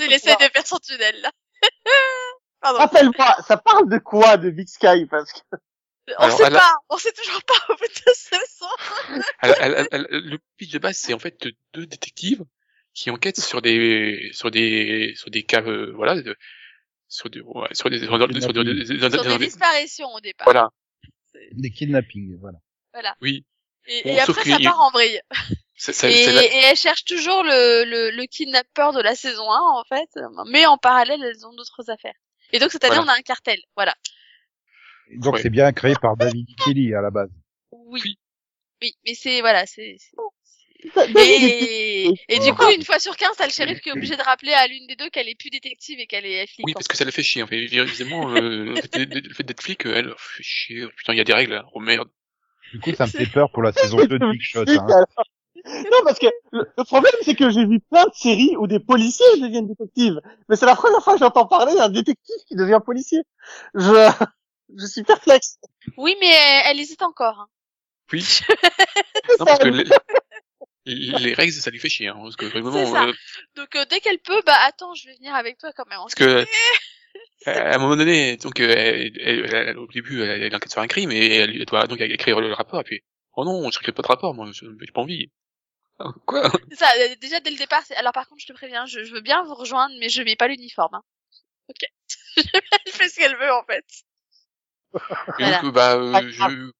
Il essaie de faire son tunnel, là. *laughs* Rappelle-moi, ça parle de quoi de Big Sky? Parce que On Alors, sait pas, on sait toujours pas au bout de saison. *laughs* Le pitch de base, c'est en fait deux détectives qui enquêtent sur des sur des sur des cas, euh, voilà, de- sur des ouais, sur des sur des, sur des- des- des- Sur des des- disparitions au départ. voilà, Des kidnappings, voilà. Voilà. oui. Et, Bon, et sauf après, ça part en vrille. *laughs* C'est- Et, la- et elle cherche toujours le, le, le kidnappeur de la saison 1, en fait. Mais en parallèle, elles ont d'autres affaires. Et donc, cette année, Voilà. on a un cartel. Voilà. Donc Ouais. c'est bien créé par David Kelly à la base. Oui. Oui. Oui, mais c'est, voilà, c'est, Et, et du coup, une fois sur 15, t'as le shérif qui est obligé de rappeler à l'une des deux qu'elle est plus détective et qu'elle est flic. oui, parce que ça la fait chier. En fait, évidemment, euh, le fait d'être- le flic, elle, fait chier. Putain, il y a des règles. hein. Oh merde. Du coup, ça me fait peur pour la saison 2 de Big Shot. Hein. Non, parce que le, le problème, c'est que j'ai vu plein de séries où des policiers deviennent détectives. Mais c'est la première fois que j'entends parler d'un détective qui devient policier. Je, je suis perplexe. Oui, mais elle, elle hésite encore. hein. Oui. *laughs* non, parce que les, les règles, ça lui fait chier. Hein, parce que vraiment, ça. euh, Donc, euh, dès qu'elle peut, bah attends, je vais venir avec toi quand même. parce que *laughs* à un moment donné, donc euh, elle, elle- elle- au début, elle, elle enquête sur un crime et elle, elle doit donc écrire le rapport. Et puis, oh non, je n'écris pas de rapport, moi, je j'ai pas envie. Ah, Quoi? C'est ça, euh, déjà dès le départ, c'est... alors par contre, je te préviens, je, je veux bien vous rejoindre, mais je mets pas l'uniforme. Hein. Ok. *laughs* elle fait ce qu'elle veut en fait. Et Voilà. donc, euh, bah, euh, je,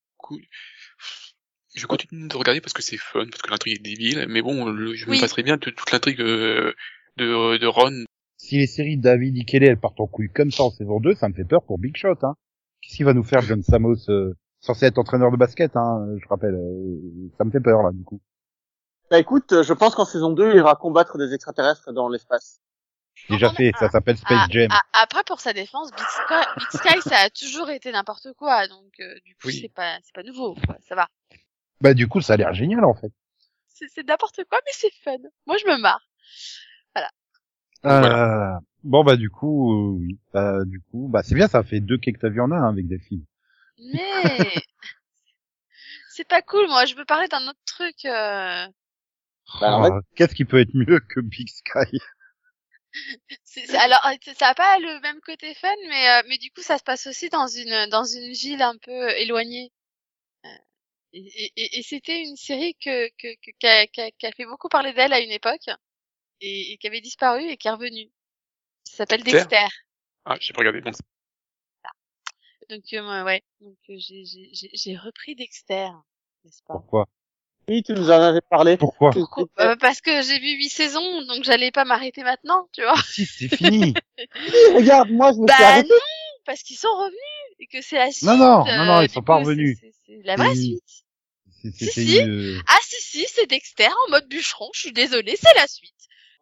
je continue de regarder parce que c'est fun, parce que l'intrigue est débile, mais bon, le, je Oui. me passerai bien toute, toute l'intrigue euh, de, de Ron. Si les séries de David et Kelly elles partent en couille comme ça en saison 2, ça me fait peur pour Big Shot. Hein. Qu'est-ce qu'il va nous faire John Samos, euh, censé être entraîneur de basket, hein, je rappelle. euh, ça me fait peur là du coup. Bah écoute, euh, je pense qu'en saison 2, il ira combattre des extraterrestres dans l'espace. Déjà Non, fait, ça s'appelle Space Jam. après, pour sa défense, Big Sky, Big Sky, ça a toujours été n'importe quoi, donc euh, du coup, Oui. c'est pas, c'est pas nouveau, quoi, ça va. Bah du coup, ça a l'air génial en fait. C'est, c'est n'importe quoi, mais c'est fun. Moi, je me marre. Euh, Bon bah du coup, euh, oui. Bah, du coup, bah c'est bien, ça fait deux cakes t'as vu en un avec Delphine. Mais *laughs* c'est pas cool. Moi, je veux parler d'un autre truc. euh, Bah, en fait- Qu'est-ce qui peut être mieux que Big Sky? *laughs* C'est- c'est- alors, ça a pas le même côté fun, mais euh, mais du coup, ça se passe aussi dans une dans une ville un peu éloignée. Et, et, et c'était une série que que que- qui a, qui a- qui a fait beaucoup parler d'elle à une époque et, et qui avait disparu et qui est revenue. Ça s'appelle Dexter? Dexter. Ah, j'ai pas regardé. Donc, Donc euh, ouais, donc euh, j'ai j'ai j'ai j'ai repris Dexter, n'est-ce pas? Pourquoi? Oui, tu nous en avais parlé. Pourquoi? Pourquoi? Euh, Parce que j'ai vu huit saisons, donc j'allais pas m'arrêter maintenant, tu vois. Si c'est fini. *laughs* Regarde, moi, je me suis Bah arrêté. non, parce qu'ils sont revenus et que c'est la suite. Non, non, non, non, euh, ils du sont pas revenus. c'est- la vraie suite. Si, si. une- Ah si si, c'est Dexter en mode bûcheron. Je suis désolée, c'est la suite.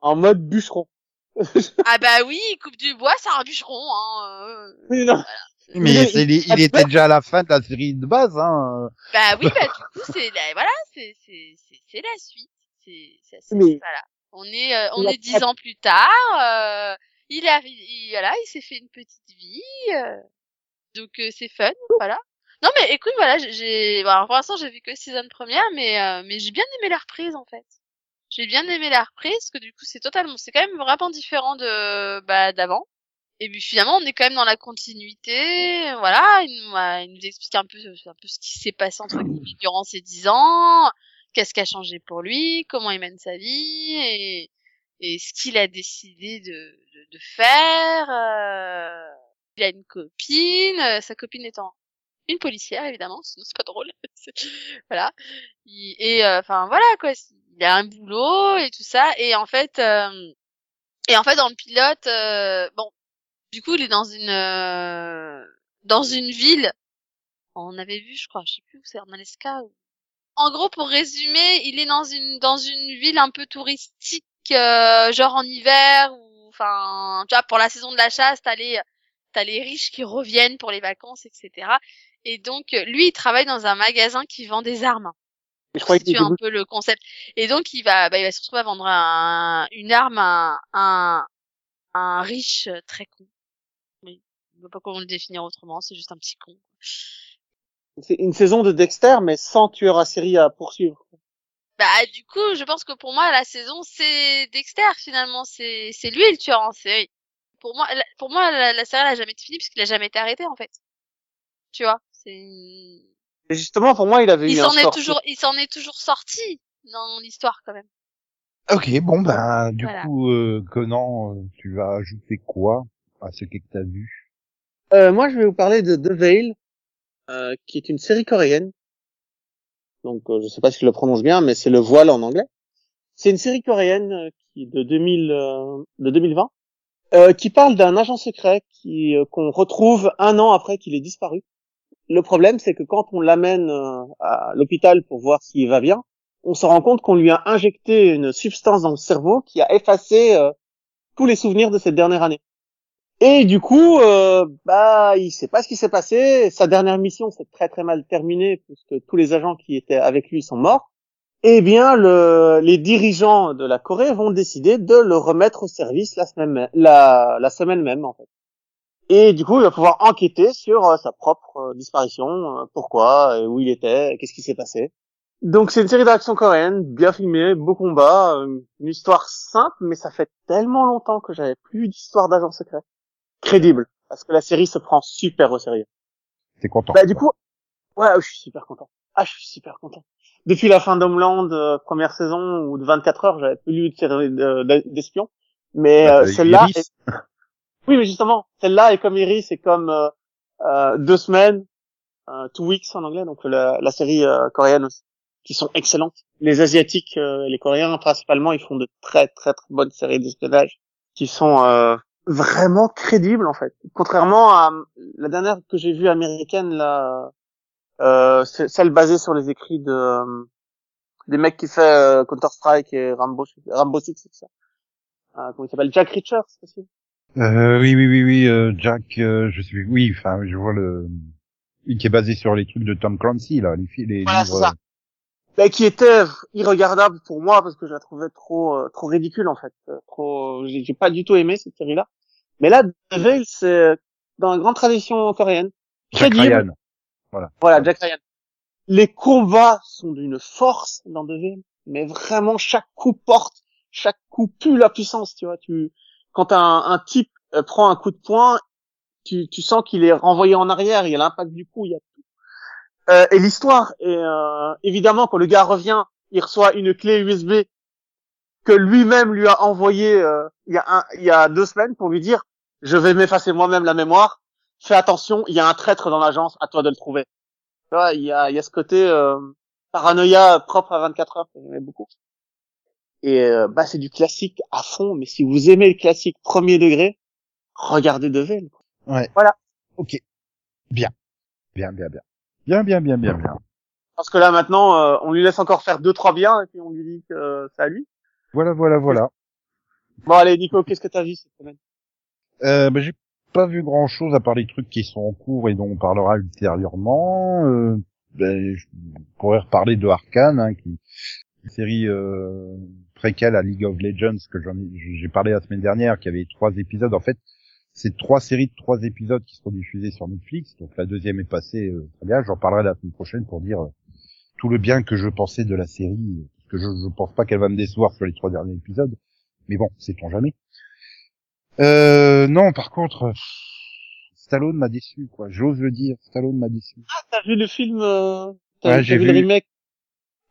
En mode bûcheron. *laughs* Ah bah oui, il coupe du bois, c'est un bûcheron. Hein. euh. Oui, non. Mais Il- c'est- il, il était déjà à la fin de la série de base, hein. Bah oui, bah du coup c'est la- voilà, c'est c'est c'est c'est la suite. C'est c'est c'est- Mais- voilà. On est euh, on est dix ans plus tard. euh, il a il, voilà, il s'est fait une petite vie. euh, donc euh, c'est fun, voilà. Non mais écoute, voilà, j'ai- bon, alors, pour l'instant j'ai vu que saison première, mais euh, mais j'ai bien aimé la reprise en fait. J'ai bien aimé la reprise parce que du coup c'est totalement, c'est quand même vraiment différent de bah d'avant. Et puis finalement, on est quand même dans la continuité. Voilà, il nous, a- il nous explique un peu, un peu ce qui s'est passé entre guillemets *clears throat* durant ces dix ans, qu'est-ce qui a changé pour lui, comment il mène sa vie et, et ce qu'il a décidé de, de, de faire. euh, Il a une copine, euh, sa copine étant une policière évidemment, sinon c'est pas drôle. *laughs* voilà. Il- et euh, enfin voilà quoi, il a un boulot et tout ça. Et en fait, euh, et en fait dans le pilote, euh, bon du coup, il est dans une euh, dans une ville. On avait vu, je crois, je sais plus où c'est, en Alaska. En gros, pour résumer, il est dans une dans une ville un peu touristique, euh, genre en hiver ou enfin, tu vois, pour la saison de la chasse, t'as les t'as les riches qui reviennent pour les vacances, etc. Et donc, lui, il travaille dans un magasin qui vend des armes. Je as était un peu le concept. Et donc, il va, bah, il va se retrouver à vendre un, une arme à un, un riche très con. Oui. Je sais pas comment le définir autrement, c'est juste un petit con. C'est une saison de Dexter, mais sans tueur à série à poursuivre. Bah, du coup, je pense que pour moi, la saison, c'est Dexter, finalement. C'est, c'est lui le tueur en série. pour moi, la- pour moi, la, la série elle a jamais été finie puisqu'il a jamais été arrêté en fait. Tu vois, c'est. Et justement, pour moi, il avait Il eu un s'en est sort. toujours, il s'en est toujours sorti dans l'histoire quand même. Ok, bon ben du Voilà. coup, euh, Conan, euh, tu vas ajouter quoi à ce que t'as vu? Euh, moi, je vais vous parler de The Veil, euh, qui est une série coréenne. Donc, euh, je sais pas si je le prononce bien, mais c'est le voile en anglais. C'est une série coréenne euh, qui de 2000, euh, de 2020, euh, qui parle d'un agent secret qui euh, qu'on retrouve un an après qu'il ait disparu. Le problème, c'est que quand on l'amène euh, à l'hôpital pour voir s'il va bien, on se rend compte qu'on lui a injecté une substance dans le cerveau qui a effacé euh, tous les souvenirs de cette dernière année. Et du coup, euh, bah, il sait pas ce qui s'est passé. Sa dernière mission s'est très très mal terminée puisque tous les agents qui étaient avec lui sont morts. Eh bien, le, les dirigeants de la Corée vont décider de le remettre au service la semaine, la, la semaine même, en fait. Et du coup, il va pouvoir enquêter sur euh, sa propre euh, disparition, euh, pourquoi, où il était, qu'est-ce qui s'est passé. Donc, c'est une série d'action coréenne, bien filmée, beau combat, une histoire simple, mais ça fait tellement longtemps que j'avais plus d'histoire d'agent secret crédible parce que la série se prend super au sérieux. T'es content Bah du coup, ouais, je suis super content. Ah, je suis super content. Depuis la fin d'Homeland, première saison ou de 24 heures, j'avais plus lu de série de- de- d'espions, mais Bah, euh, celle-là, oui, mais justement, celle-là est comme Iris, c'est comme euh, euh, deux semaines, euh, two weeks en anglais, donc la, la série euh, coréenne aussi, qui sont excellentes. Les asiatiques, euh, les coréens principalement, ils font de très très très bonnes séries d'espionnage qui sont euh, vraiment crédible en fait. Contrairement à la dernière que j'ai vue américaine là, euh, celle basée sur les écrits de euh, des mecs qui fait euh, Counter Strike et Rambo Rambo Six ça. Euh, comment il s'appelle? Jack Reacher c'est. Euh, oui, oui, oui, oui, euh, Jack, euh, je sais, oui, enfin, je vois le, qui est basé sur les trucs de Tom Clancy, là, les, les Voilà, livres. ça. Bah, qui était irregardable pour moi parce que je la trouvais trop euh, trop ridicule en fait. Euh, Trop, j'ai j'ai pas du tout aimé cette série là. Mais là, The Veil, c'est dans la grande tradition coréenne. Jack Crédible. Ryan. Voilà. Voilà, Jack Ryan. Les combats sont d'une force dans The Veil, mais vraiment chaque coup porte, chaque coup pue la puissance, tu vois. Tu, quand un, un type euh, prend un coup de poing, tu, tu sens qu'il est renvoyé en arrière, il y a l'impact du coup, il y a tout. Euh, et l'histoire, est, euh, évidemment, quand le gars revient, il reçoit une clé USB que lui-même lui a envoyée euh, il y a un, il y a deux semaines pour lui dire, je vais m'effacer moi-même la mémoire. Fais attention, il y a un traître dans l'agence, à toi de le trouver. Tu vois, il y a, il y a ce côté paranoïa propre à 24 heures que j'aimais beaucoup. Et euh, bah c'est du classique à fond, mais si vous aimez le classique premier degré, regardez Devel. Ouais. Voilà. Ok. Bien. Bien, bien, bien. Bien, bien, bien, bien, bien. Parce que là maintenant, euh, on lui laisse encore faire deux trois biens et puis on lui dit que euh, c'est à lui. Voilà, voilà, voilà. Bon allez Nico, qu'est-ce que t'as vu cette semaine? Euh, bah, j'ai pas vu grand chose à part les trucs qui sont en cours et dont on parlera ultérieurement. Euh, ben, je pourrais reparler de Arkane, hein, qui une série euh, préquelle à League of Legends que j'en ai, j'ai parlé la semaine dernière, qui avait trois épisodes. En fait, c'est trois séries de trois épisodes qui seront diffusés sur Netflix. Donc la deuxième est passée euh, très bien. J'en parlerai la semaine prochaine pour dire euh, tout le bien que je pensais de la série, parce que je, je pense pas qu'elle va me décevoir sur les trois derniers épisodes. Mais bon, sait-on jamais. Euh, non, par contre, euh, Stallone m'a déçu, quoi. J'ose le dire, Stallone m'a déçu. Ah, t'as vu le film euh, T'as Ouais, j'ai vu, le vu. remake?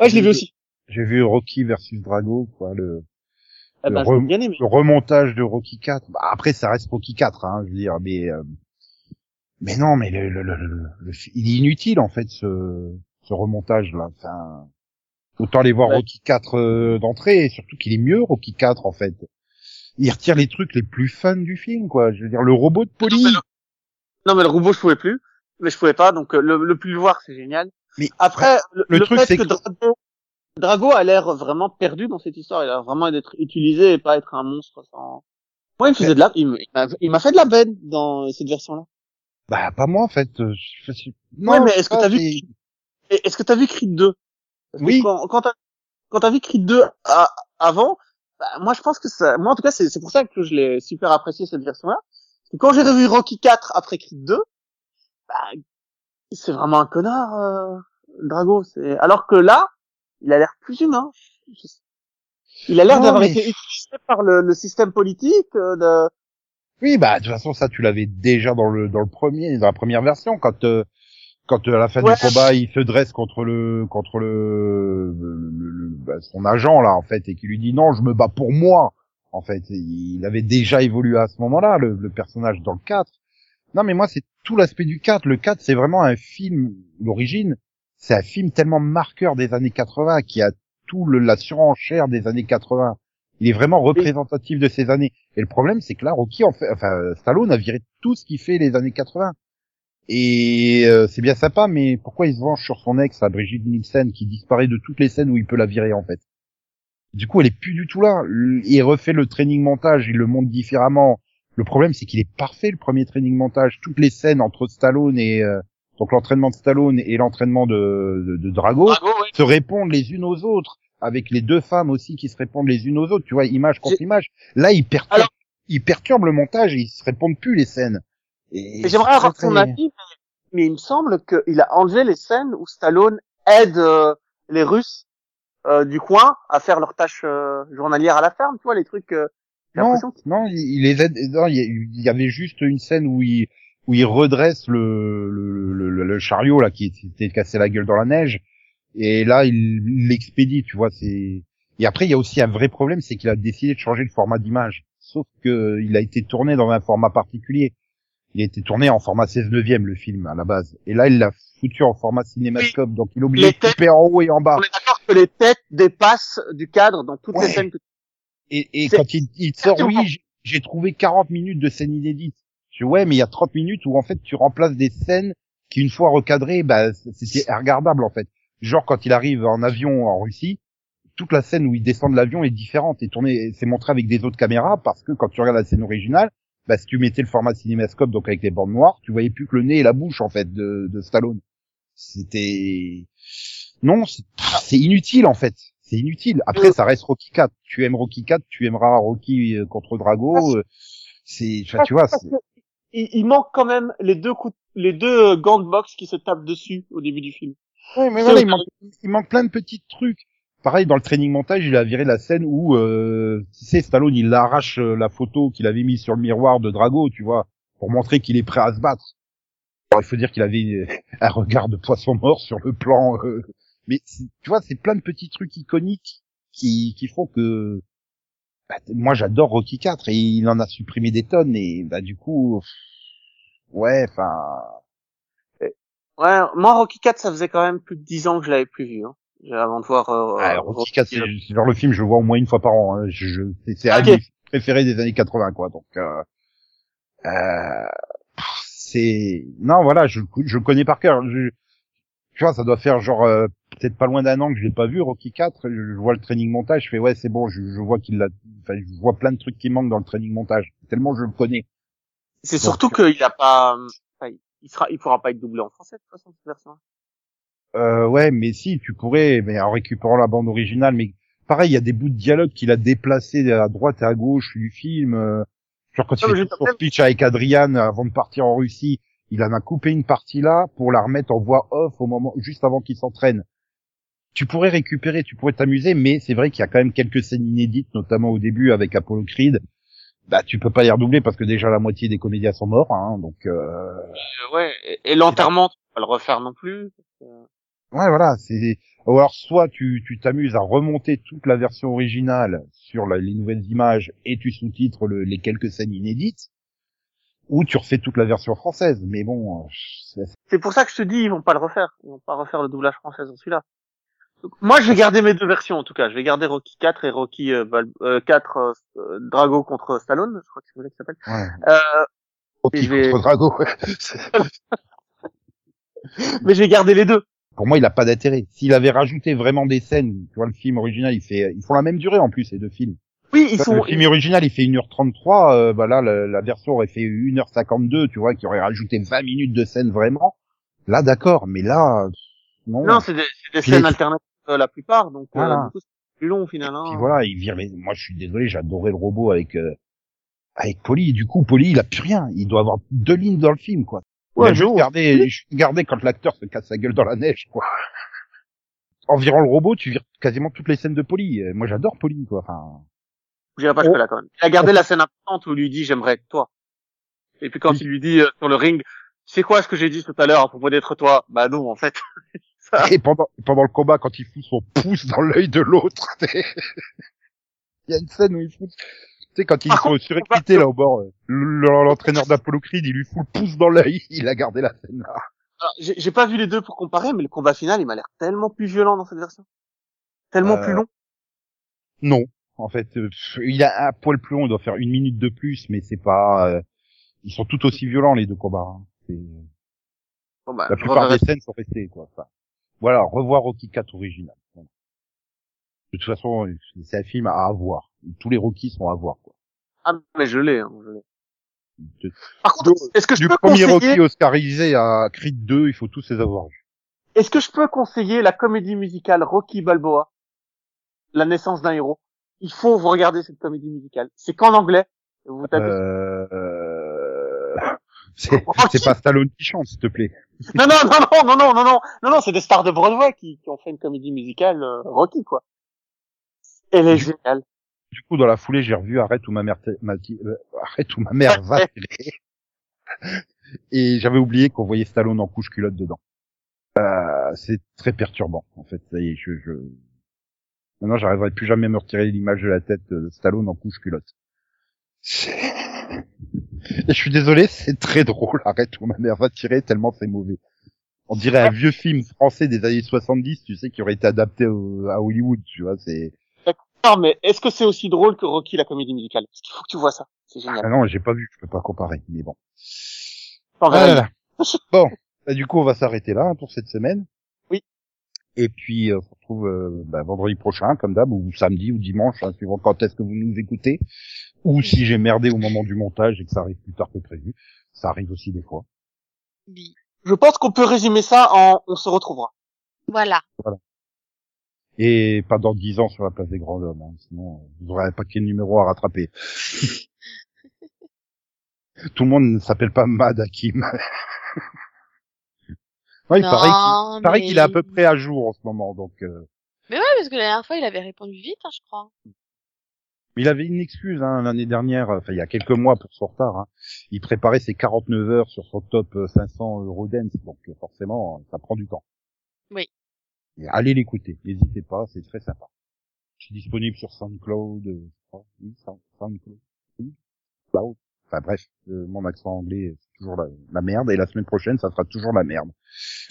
Ouais, je l'ai vu aussi. J'ai vu Rocky versus Drago, quoi, le, Eh le ben, re- j'ai bien aimé. le remontage de Rocky 4. Bah, après, ça reste Rocky 4, hein, je veux dire, mais, euh, mais non, mais le, le, le, le- le fi- il est inutile, en fait, ce, ce remontage-là. Enfin, autant aller voir Ouais. Rocky 4 euh, d'entrée, et surtout qu'il est mieux, Rocky 4, en fait. Il retire les trucs les plus fun du film, quoi. Je veux dire, le robot de police. Non, mais Non mais le robot je pouvais plus, mais je pouvais pas, donc euh, le, le plus le voir c'est génial. Mais Après, le, le le truc, c'est que que- Drago, Drago a l'air vraiment perdu dans cette histoire, il a l'air vraiment d'être utilisé et pas être un monstre sans... Moi il me faisait de la, il m'a- fait de la peine dans cette version-là. Bah, pas moi, en fait. euh, je- Ouais, mais est-ce que t'as vu Est-ce que t'as vu Creed 2 Parce que Oui. Quand, quand t'as quand t'as vu Creed 2 à- avant, bah, moi je pense que ça, moi en tout cas c'est c'est pour ça que je l'ai super apprécié cette version-là. Quand j'ai revu Rocky 4 après Creed 2, bah, c'est vraiment un connard, euh, Drago. C'est alors que là, il a l'air plus humain. Il a l'air d'avoir mais- été utilisé par le, le système politique, euh, de, Oui, bah de toute façon ça tu l'avais déjà dans le dans le premier, dans la première version quand euh, quand euh, à la fin Ouais. du combat il se dresse contre le contre le, le- le- bah, son agent là en fait et qui lui dit non je me bats pour moi en fait il avait déjà évolué à ce moment-là le, le personnage dans le 4 non mais moi c'est tout l'aspect du 4 le 4 c'est vraiment un film l'origine c'est un film tellement marqueur des années 80 qui a tout le, la surenchère des années 80 il est vraiment représentatif de ces années et le problème c'est que là Rocky en fait enfin Stallone a viré tout ce qui fait les années 80 et euh, c'est bien sympa, mais pourquoi il se venge sur son ex, à Brigitte Nielsen, qui disparaît de toutes les scènes où il peut la virer en fait? Du coup, elle est plus du tout là. Il refait le training montage, il le monte différemment. Le problème, c'est qu'il est parfait le premier training montage. Toutes les scènes entre Stallone et euh, donc l'entraînement de Stallone et l'entraînement de, de, de Drago se répondent les unes aux autres, avec les deux femmes aussi qui se répondent les unes aux autres. Tu vois, image contre image. Là, il perturbe, Alors- il perturbe le montage et ils se répondent plus les scènes. J'aimerais avoir très, très- avis, mais, il me semble qu'il a enlevé les scènes où Stallone aide euh, les Russes euh, du coin à faire leurs tâches euh, journalières à la ferme, tu vois, les trucs. euh, Non, non, il, il les aide. Non, il y avait juste une scène où il où il redresse le le, le, le- chariot là qui s'était cassé la gueule dans la neige et là il l'expédie, tu vois. C'est et après il y a aussi un vrai problème, c'est qu'il a décidé de changer le format d'image. Sauf que il a été tourné dans un format particulier. Il a été tourné en format 16 neuvième le film à la base. Et là il l'a foutu en format cinémascope, donc il Les de couper en haut et en bas. On est d'accord que les têtes dépassent du cadre dans toutes Ouais. les scènes que Et, et quand il, il sort, oui, j'ai- j'ai trouvé 40 minutes de scènes inédites. Je dis, ouais, mais il y a 30 minutes où en fait tu remplaces des scènes qui une fois recadrées, bah c'était regardable en fait. Genre quand il arrive en avion en Russie, toute la scène où il descend de l'avion est différente et tournée, c'est montré avec des autres caméras parce que quand tu regardes la scène originale, bah si tu mettais le format cinémascope donc avec les bandes noires, tu voyais plus que le nez et la bouche en fait de, de Stallone. C'était non, c'est inutile en fait. C'est inutile. Après, ça reste Rocky 4. Tu aimes Rocky 4, tu aimeras Rocky euh, contre Drago. euh, C'est, tu vois, il, il manque quand même les deux coups, les deux euh, gants de boxe qui se tapent dessus au début du film. Ouais, mais voilà, il manque, il manque plein de petits trucs. Pareil, dans le training montage, il a viré la scène où, euh, tu sais, Stallone, il arrache euh, la photo qu'il avait mise sur le miroir de Drago, tu vois, pour montrer qu'il est prêt à se battre. Alors, il faut dire qu'il avait euh, *laughs* un regard de poisson mort sur le plan. euh, mais tu vois, c'est plein de petits trucs iconiques qui, qui font que bah, moi j'adore Rocky 4 et il en a supprimé des tonnes et bah du coup ouais enfin Ouais, moi Rocky 4, ça faisait quand même plus de 10 ans que je l'avais plus vu. Hein, avant de voir. Euh, Ah, euh, Rocky 4, c'est genre le film, je le vois au moins une fois par an. Hein. Je, je, c'est un Ok. de mes préférés des années 80, quoi. Donc, euh, euh, c'est non, voilà, je, je le connais par cœur. Je, tu vois, ça doit faire genre euh, peut-être pas loin d'un an que je l'ai pas vu Rocky 4. Je, je vois le training montage, je fais ouais, c'est bon. Je, je vois qu'il l'a, enfin, je vois plein de trucs qui manquent dans le training montage. Tellement je le connais. C'est surtout qu'il a pas, enfin, il sera, il pourra pas être doublé en français de toute façon cette version. Euh, ouais, mais si, tu pourrais, mais en récupérant la bande originale, mais pareil, il y a des bouts de dialogue qu'il a déplacés à droite et à gauche du film. euh, genre quand il Non, mais fait son speech avec Adrian avant de partir en Russie, il en a coupé une partie là pour la remettre en voix off au moment, juste avant qu'il s'entraîne. Tu pourrais récupérer, tu pourrais t'amuser, mais c'est vrai qu'il y a quand même quelques scènes inédites, notamment au début avec Apollo Creed. Bah, tu peux pas les redoubler parce que déjà la moitié des comédiens sont morts, hein, donc. Euh... Euh, ouais. Et, et l'enterrement, tu peux pas le refaire non plus. Ouais, voilà, c'est. Ou alors soit tu tu t'amuses à remonter toute la version originale sur la- les nouvelles images et tu sous-titres le- les quelques scènes inédites, ou tu refais toute la version française. Mais bon, euh, c'est- C'est pour ça que je te dis, ils vont pas le refaire. Ils vont pas refaire le doublage français dans celui-là. Moi, je vais garder mes deux versions en tout cas. Je vais garder Rocky 4 et Rocky euh, euh, 4 euh, euh, Drago contre Stallone, je crois que c'est ça qu'il s'appelle. ouais. Euh, Rocky vais- contre Drago. *laughs* mais je vais garder les deux. Pour moi, il a pas d'intérêt. S'il avait rajouté vraiment des scènes, tu vois, le film original, il fait, ils font la même durée en plus ces deux films. Oui, ils Le sont. film original, il fait 1h33, euh, bah là, la, la version aurait fait 1h52, tu vois, qui aurait rajouté 20 minutes de scène vraiment. Là, d'accord, mais là, non. Non, c'est des, des scènes les- alternatives euh, la plupart, donc euh, Voilà. du coup, c'est plus long finalement. Puis voilà, il vire les... Moi, je suis désolé, j'adorais le robot avec euh, avec Polly. Du coup, Polly, il a plus rien. Il doit avoir deux lignes dans le film, quoi. Ouais, non. gardé, juste gardé quand l'acteur se casse la gueule dans la neige, quoi. En virant le robot, tu vires quasiment toutes les scènes de Polly. Moi, j'adore Polly, quoi. Enfin, J'irai pas Oh. jusque là quand même. Il a gardé la scène importante où il lui dit j'aimerais être toi. Et puis quand Oui. il lui dit euh, sur le ring, c'est quoi ce que j'ai dit tout à l'heure à propos d'être toi? Bah non, en fait. *laughs* Et pendant, pendant le combat, quand il fout son pouce dans l'œil de l'autre, *laughs* il y a une scène où il fout, tu sais, quand ils sont surexcités là au bord, euh, le- l'entraîneur d'Apollo Creed, il lui fout le pouce dans l'œil, *laughs* il a gardé la scène là. Alors, J'ai pas vu les deux pour comparer, mais le combat final, il m'a l'air tellement plus violent dans cette version. Tellement Euh, plus long. Non, en fait, euh, il a un poil plus long, il doit faire une minute de plus, mais c'est pas, euh, ils sont tout aussi violents les deux combats. hein. Bon, bah, La plupart des scènes sont restées, quoi. Enfin, voilà, revoir Rocky 4 original. Voilà. De toute façon, c'est un film à avoir. Tous les Rocky sont à voir, quoi. Ah, mais je l'ai, hein, je l'ai. De- Par contre, est-ce que je du peux premier conseiller, Rocky oscarisé à Creed 2, il faut tous les avoir vus. est-ce que je peux conseiller la comédie musicale Rocky Balboa, La naissance d'un héros? Il faut vous regarder cette comédie musicale. C'est qu'en anglais. Vous tapez Euh... c'est pas Stallone qui chante, s'il te plaît. Non, non, non, non, non, non, non, non, non, non, c'est des stars de Broadway qui, qui ont fait une comédie musicale euh, Rocky, quoi. Elle est géniale. Du coup, dans la foulée, j'ai revu Arrête où ma mère, m'a euh, Arrête où ma mère *laughs* va. Et j'avais oublié qu'on voyait Stallone en couche culotte dedans. Euh, c'est très perturbant, en fait. Ça y est, je, je... Maintenant, j'arriverai plus jamais à me retirer l'image de la tête de Stallone en couche culotte. *laughs* Et je suis désolé, c'est très drôle. Arrête où ma mère va tirer tellement c'est mauvais. On dirait un vieux film français des années 70, tu sais, qui aurait été adapté au- à Hollywood, tu vois, c'est... Non, mais est-ce que c'est aussi drôle que Rocky, la comédie musicale? Parce qu'il faut que tu vois ça. C'est génial. Ah non, j'ai pas vu, je peux pas comparer, mais bon. Ah là là. Bon, bah, du coup, on va s'arrêter là hein, pour cette semaine. Et puis, euh, on se retrouve euh, bah, vendredi prochain, comme d'hab, ou samedi, ou dimanche, hein, suivant quand est-ce que vous nous écoutez. Ou si j'ai merdé au moment du montage et que ça arrive plus tard que prévu. Ça arrive aussi des fois. Je pense qu'on peut résumer ça en on se retrouvera. Voilà. Et pas dans dix ans sur la place des grands hommes, hein, sinon euh, vous aurez un paquet de numéros à rattraper. *laughs* Tout le monde ne s'appelle pas Mad Hakim. Ouais, il paraît qu'il paraît mais- qu'il est à peu près à jour en ce moment, donc... euh, Mais ouais, parce que la dernière fois, il avait répondu vite, hein, je crois. Mais il avait une excuse hein, l'année dernière, enfin il y a quelques mois pour son retard. Hein. Il préparait ses 49 heures sur son top euh, 500 Eurodance, donc euh, forcément ça prend du temps. Oui. Et allez l'écouter, n'hésitez pas, c'est très sympa. Je suis disponible sur SoundCloud, euh, oui, Sound- SoundCloud, oui, Cloud. Enfin bref, euh, mon accent anglais c'est toujours la, la merde et la semaine prochaine ça sera toujours la merde.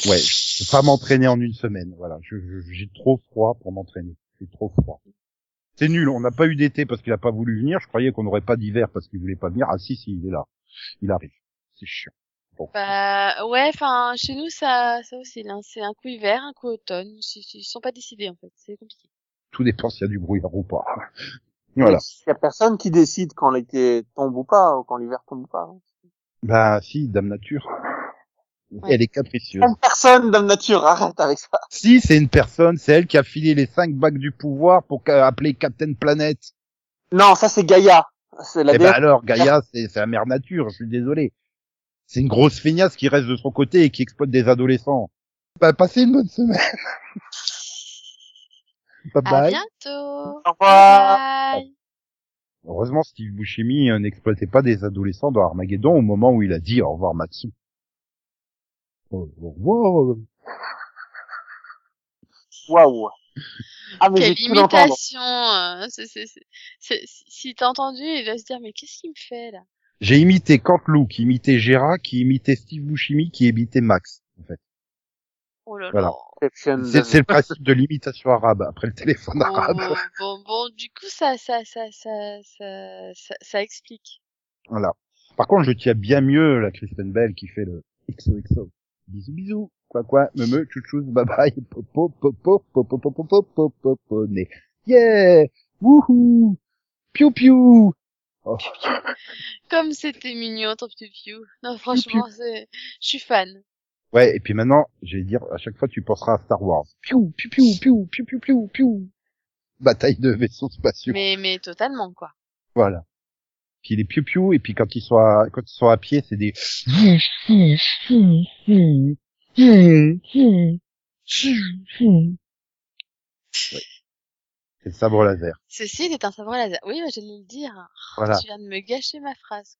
Ouais, je peux pas m'entraîner en une semaine, voilà. Je- je- J'ai trop froid pour m'entraîner, c'est trop froid. C'est nul, on n'a pas eu d'été parce qu'il a pas voulu venir. Je croyais qu'on n'aurait pas d'hiver parce qu'il voulait pas venir. Ah si, si, il est là. Il arrive. C'est chiant. Bon. Bah, ouais, enfin, chez nous, ça, ça aussi, c'est un coup hiver, un coup automne. Ils, ils sont pas décidés, en fait. C'est compliqué. Tout dépend s'il y a du brouillard ou pas. Voilà. Il y a personne qui décide quand l'été tombe ou pas, ou quand l'hiver tombe ou pas. hein. Bah si, Dame Nature. Ouais. Elle est capricieuse. Une personne, Dame Nature, arrête avec ça. Si, c'est une personne, c'est elle qui a filé les cinq bagues du pouvoir pour appeler Captain Planet. Non, ça c'est Gaïa. C'est la Eh ben alors, Gaïa, c'est c'est la mère nature, je suis désolé. C'est une grosse feignasse qui reste de son côté et qui exploite des adolescents. Bah, passez une bonne semaine. *laughs* bye À bye. bientôt! Au revoir. Bye! Heureusement, Steve Buscemi euh, n'exploitait pas des adolescents dans Armageddon au moment où il a dit au revoir Matsu. Oh, Au revoir. Waouh. Ah mais j'ai Quelle imitation! euh, si t'as entendu, il va se dire, mais qu'est-ce qu'il me fait, là? J'ai imité Canteloup, qui imitait Gérard, qui imitait Steve Buscemi, qui imitait Max, en fait. Oh là Voilà. là. C'est le principe de l'imitation arabe, après le téléphone arabe. Bon, bon, bon, du coup, ça, ça, ça, ça, ça, ça, ça explique. Voilà. Par contre, je tiens bien mieux la Kristen Bell qui fait le XOXO. Bisous, bisous. Quoi, quoi, me me, chouchous, bye bye, popo, popo, popo, popo, popo, popo, né. Yeah! Wouhou! Piou, piou! Oh. Comme c'était mignon, ton piou piou. Non, franchement, c'est, je suis fan. Ouais, et puis maintenant, je vais dire, à chaque fois, tu penseras à Star Wars. Piou, piou, piou, piou, piou, piou, piou, piou. Bataille de vaisseaux spatiaux. Mais, mais totalement, quoi. Voilà. Puis les piou piou, et puis quand ils sont à, quand ils sont à pied, c'est des... Ouais. C'est le sabre laser. Ceci est un sabre laser. Oui, bah, j'allais le dire. Voilà. Tu viens de me gâcher ma phrase.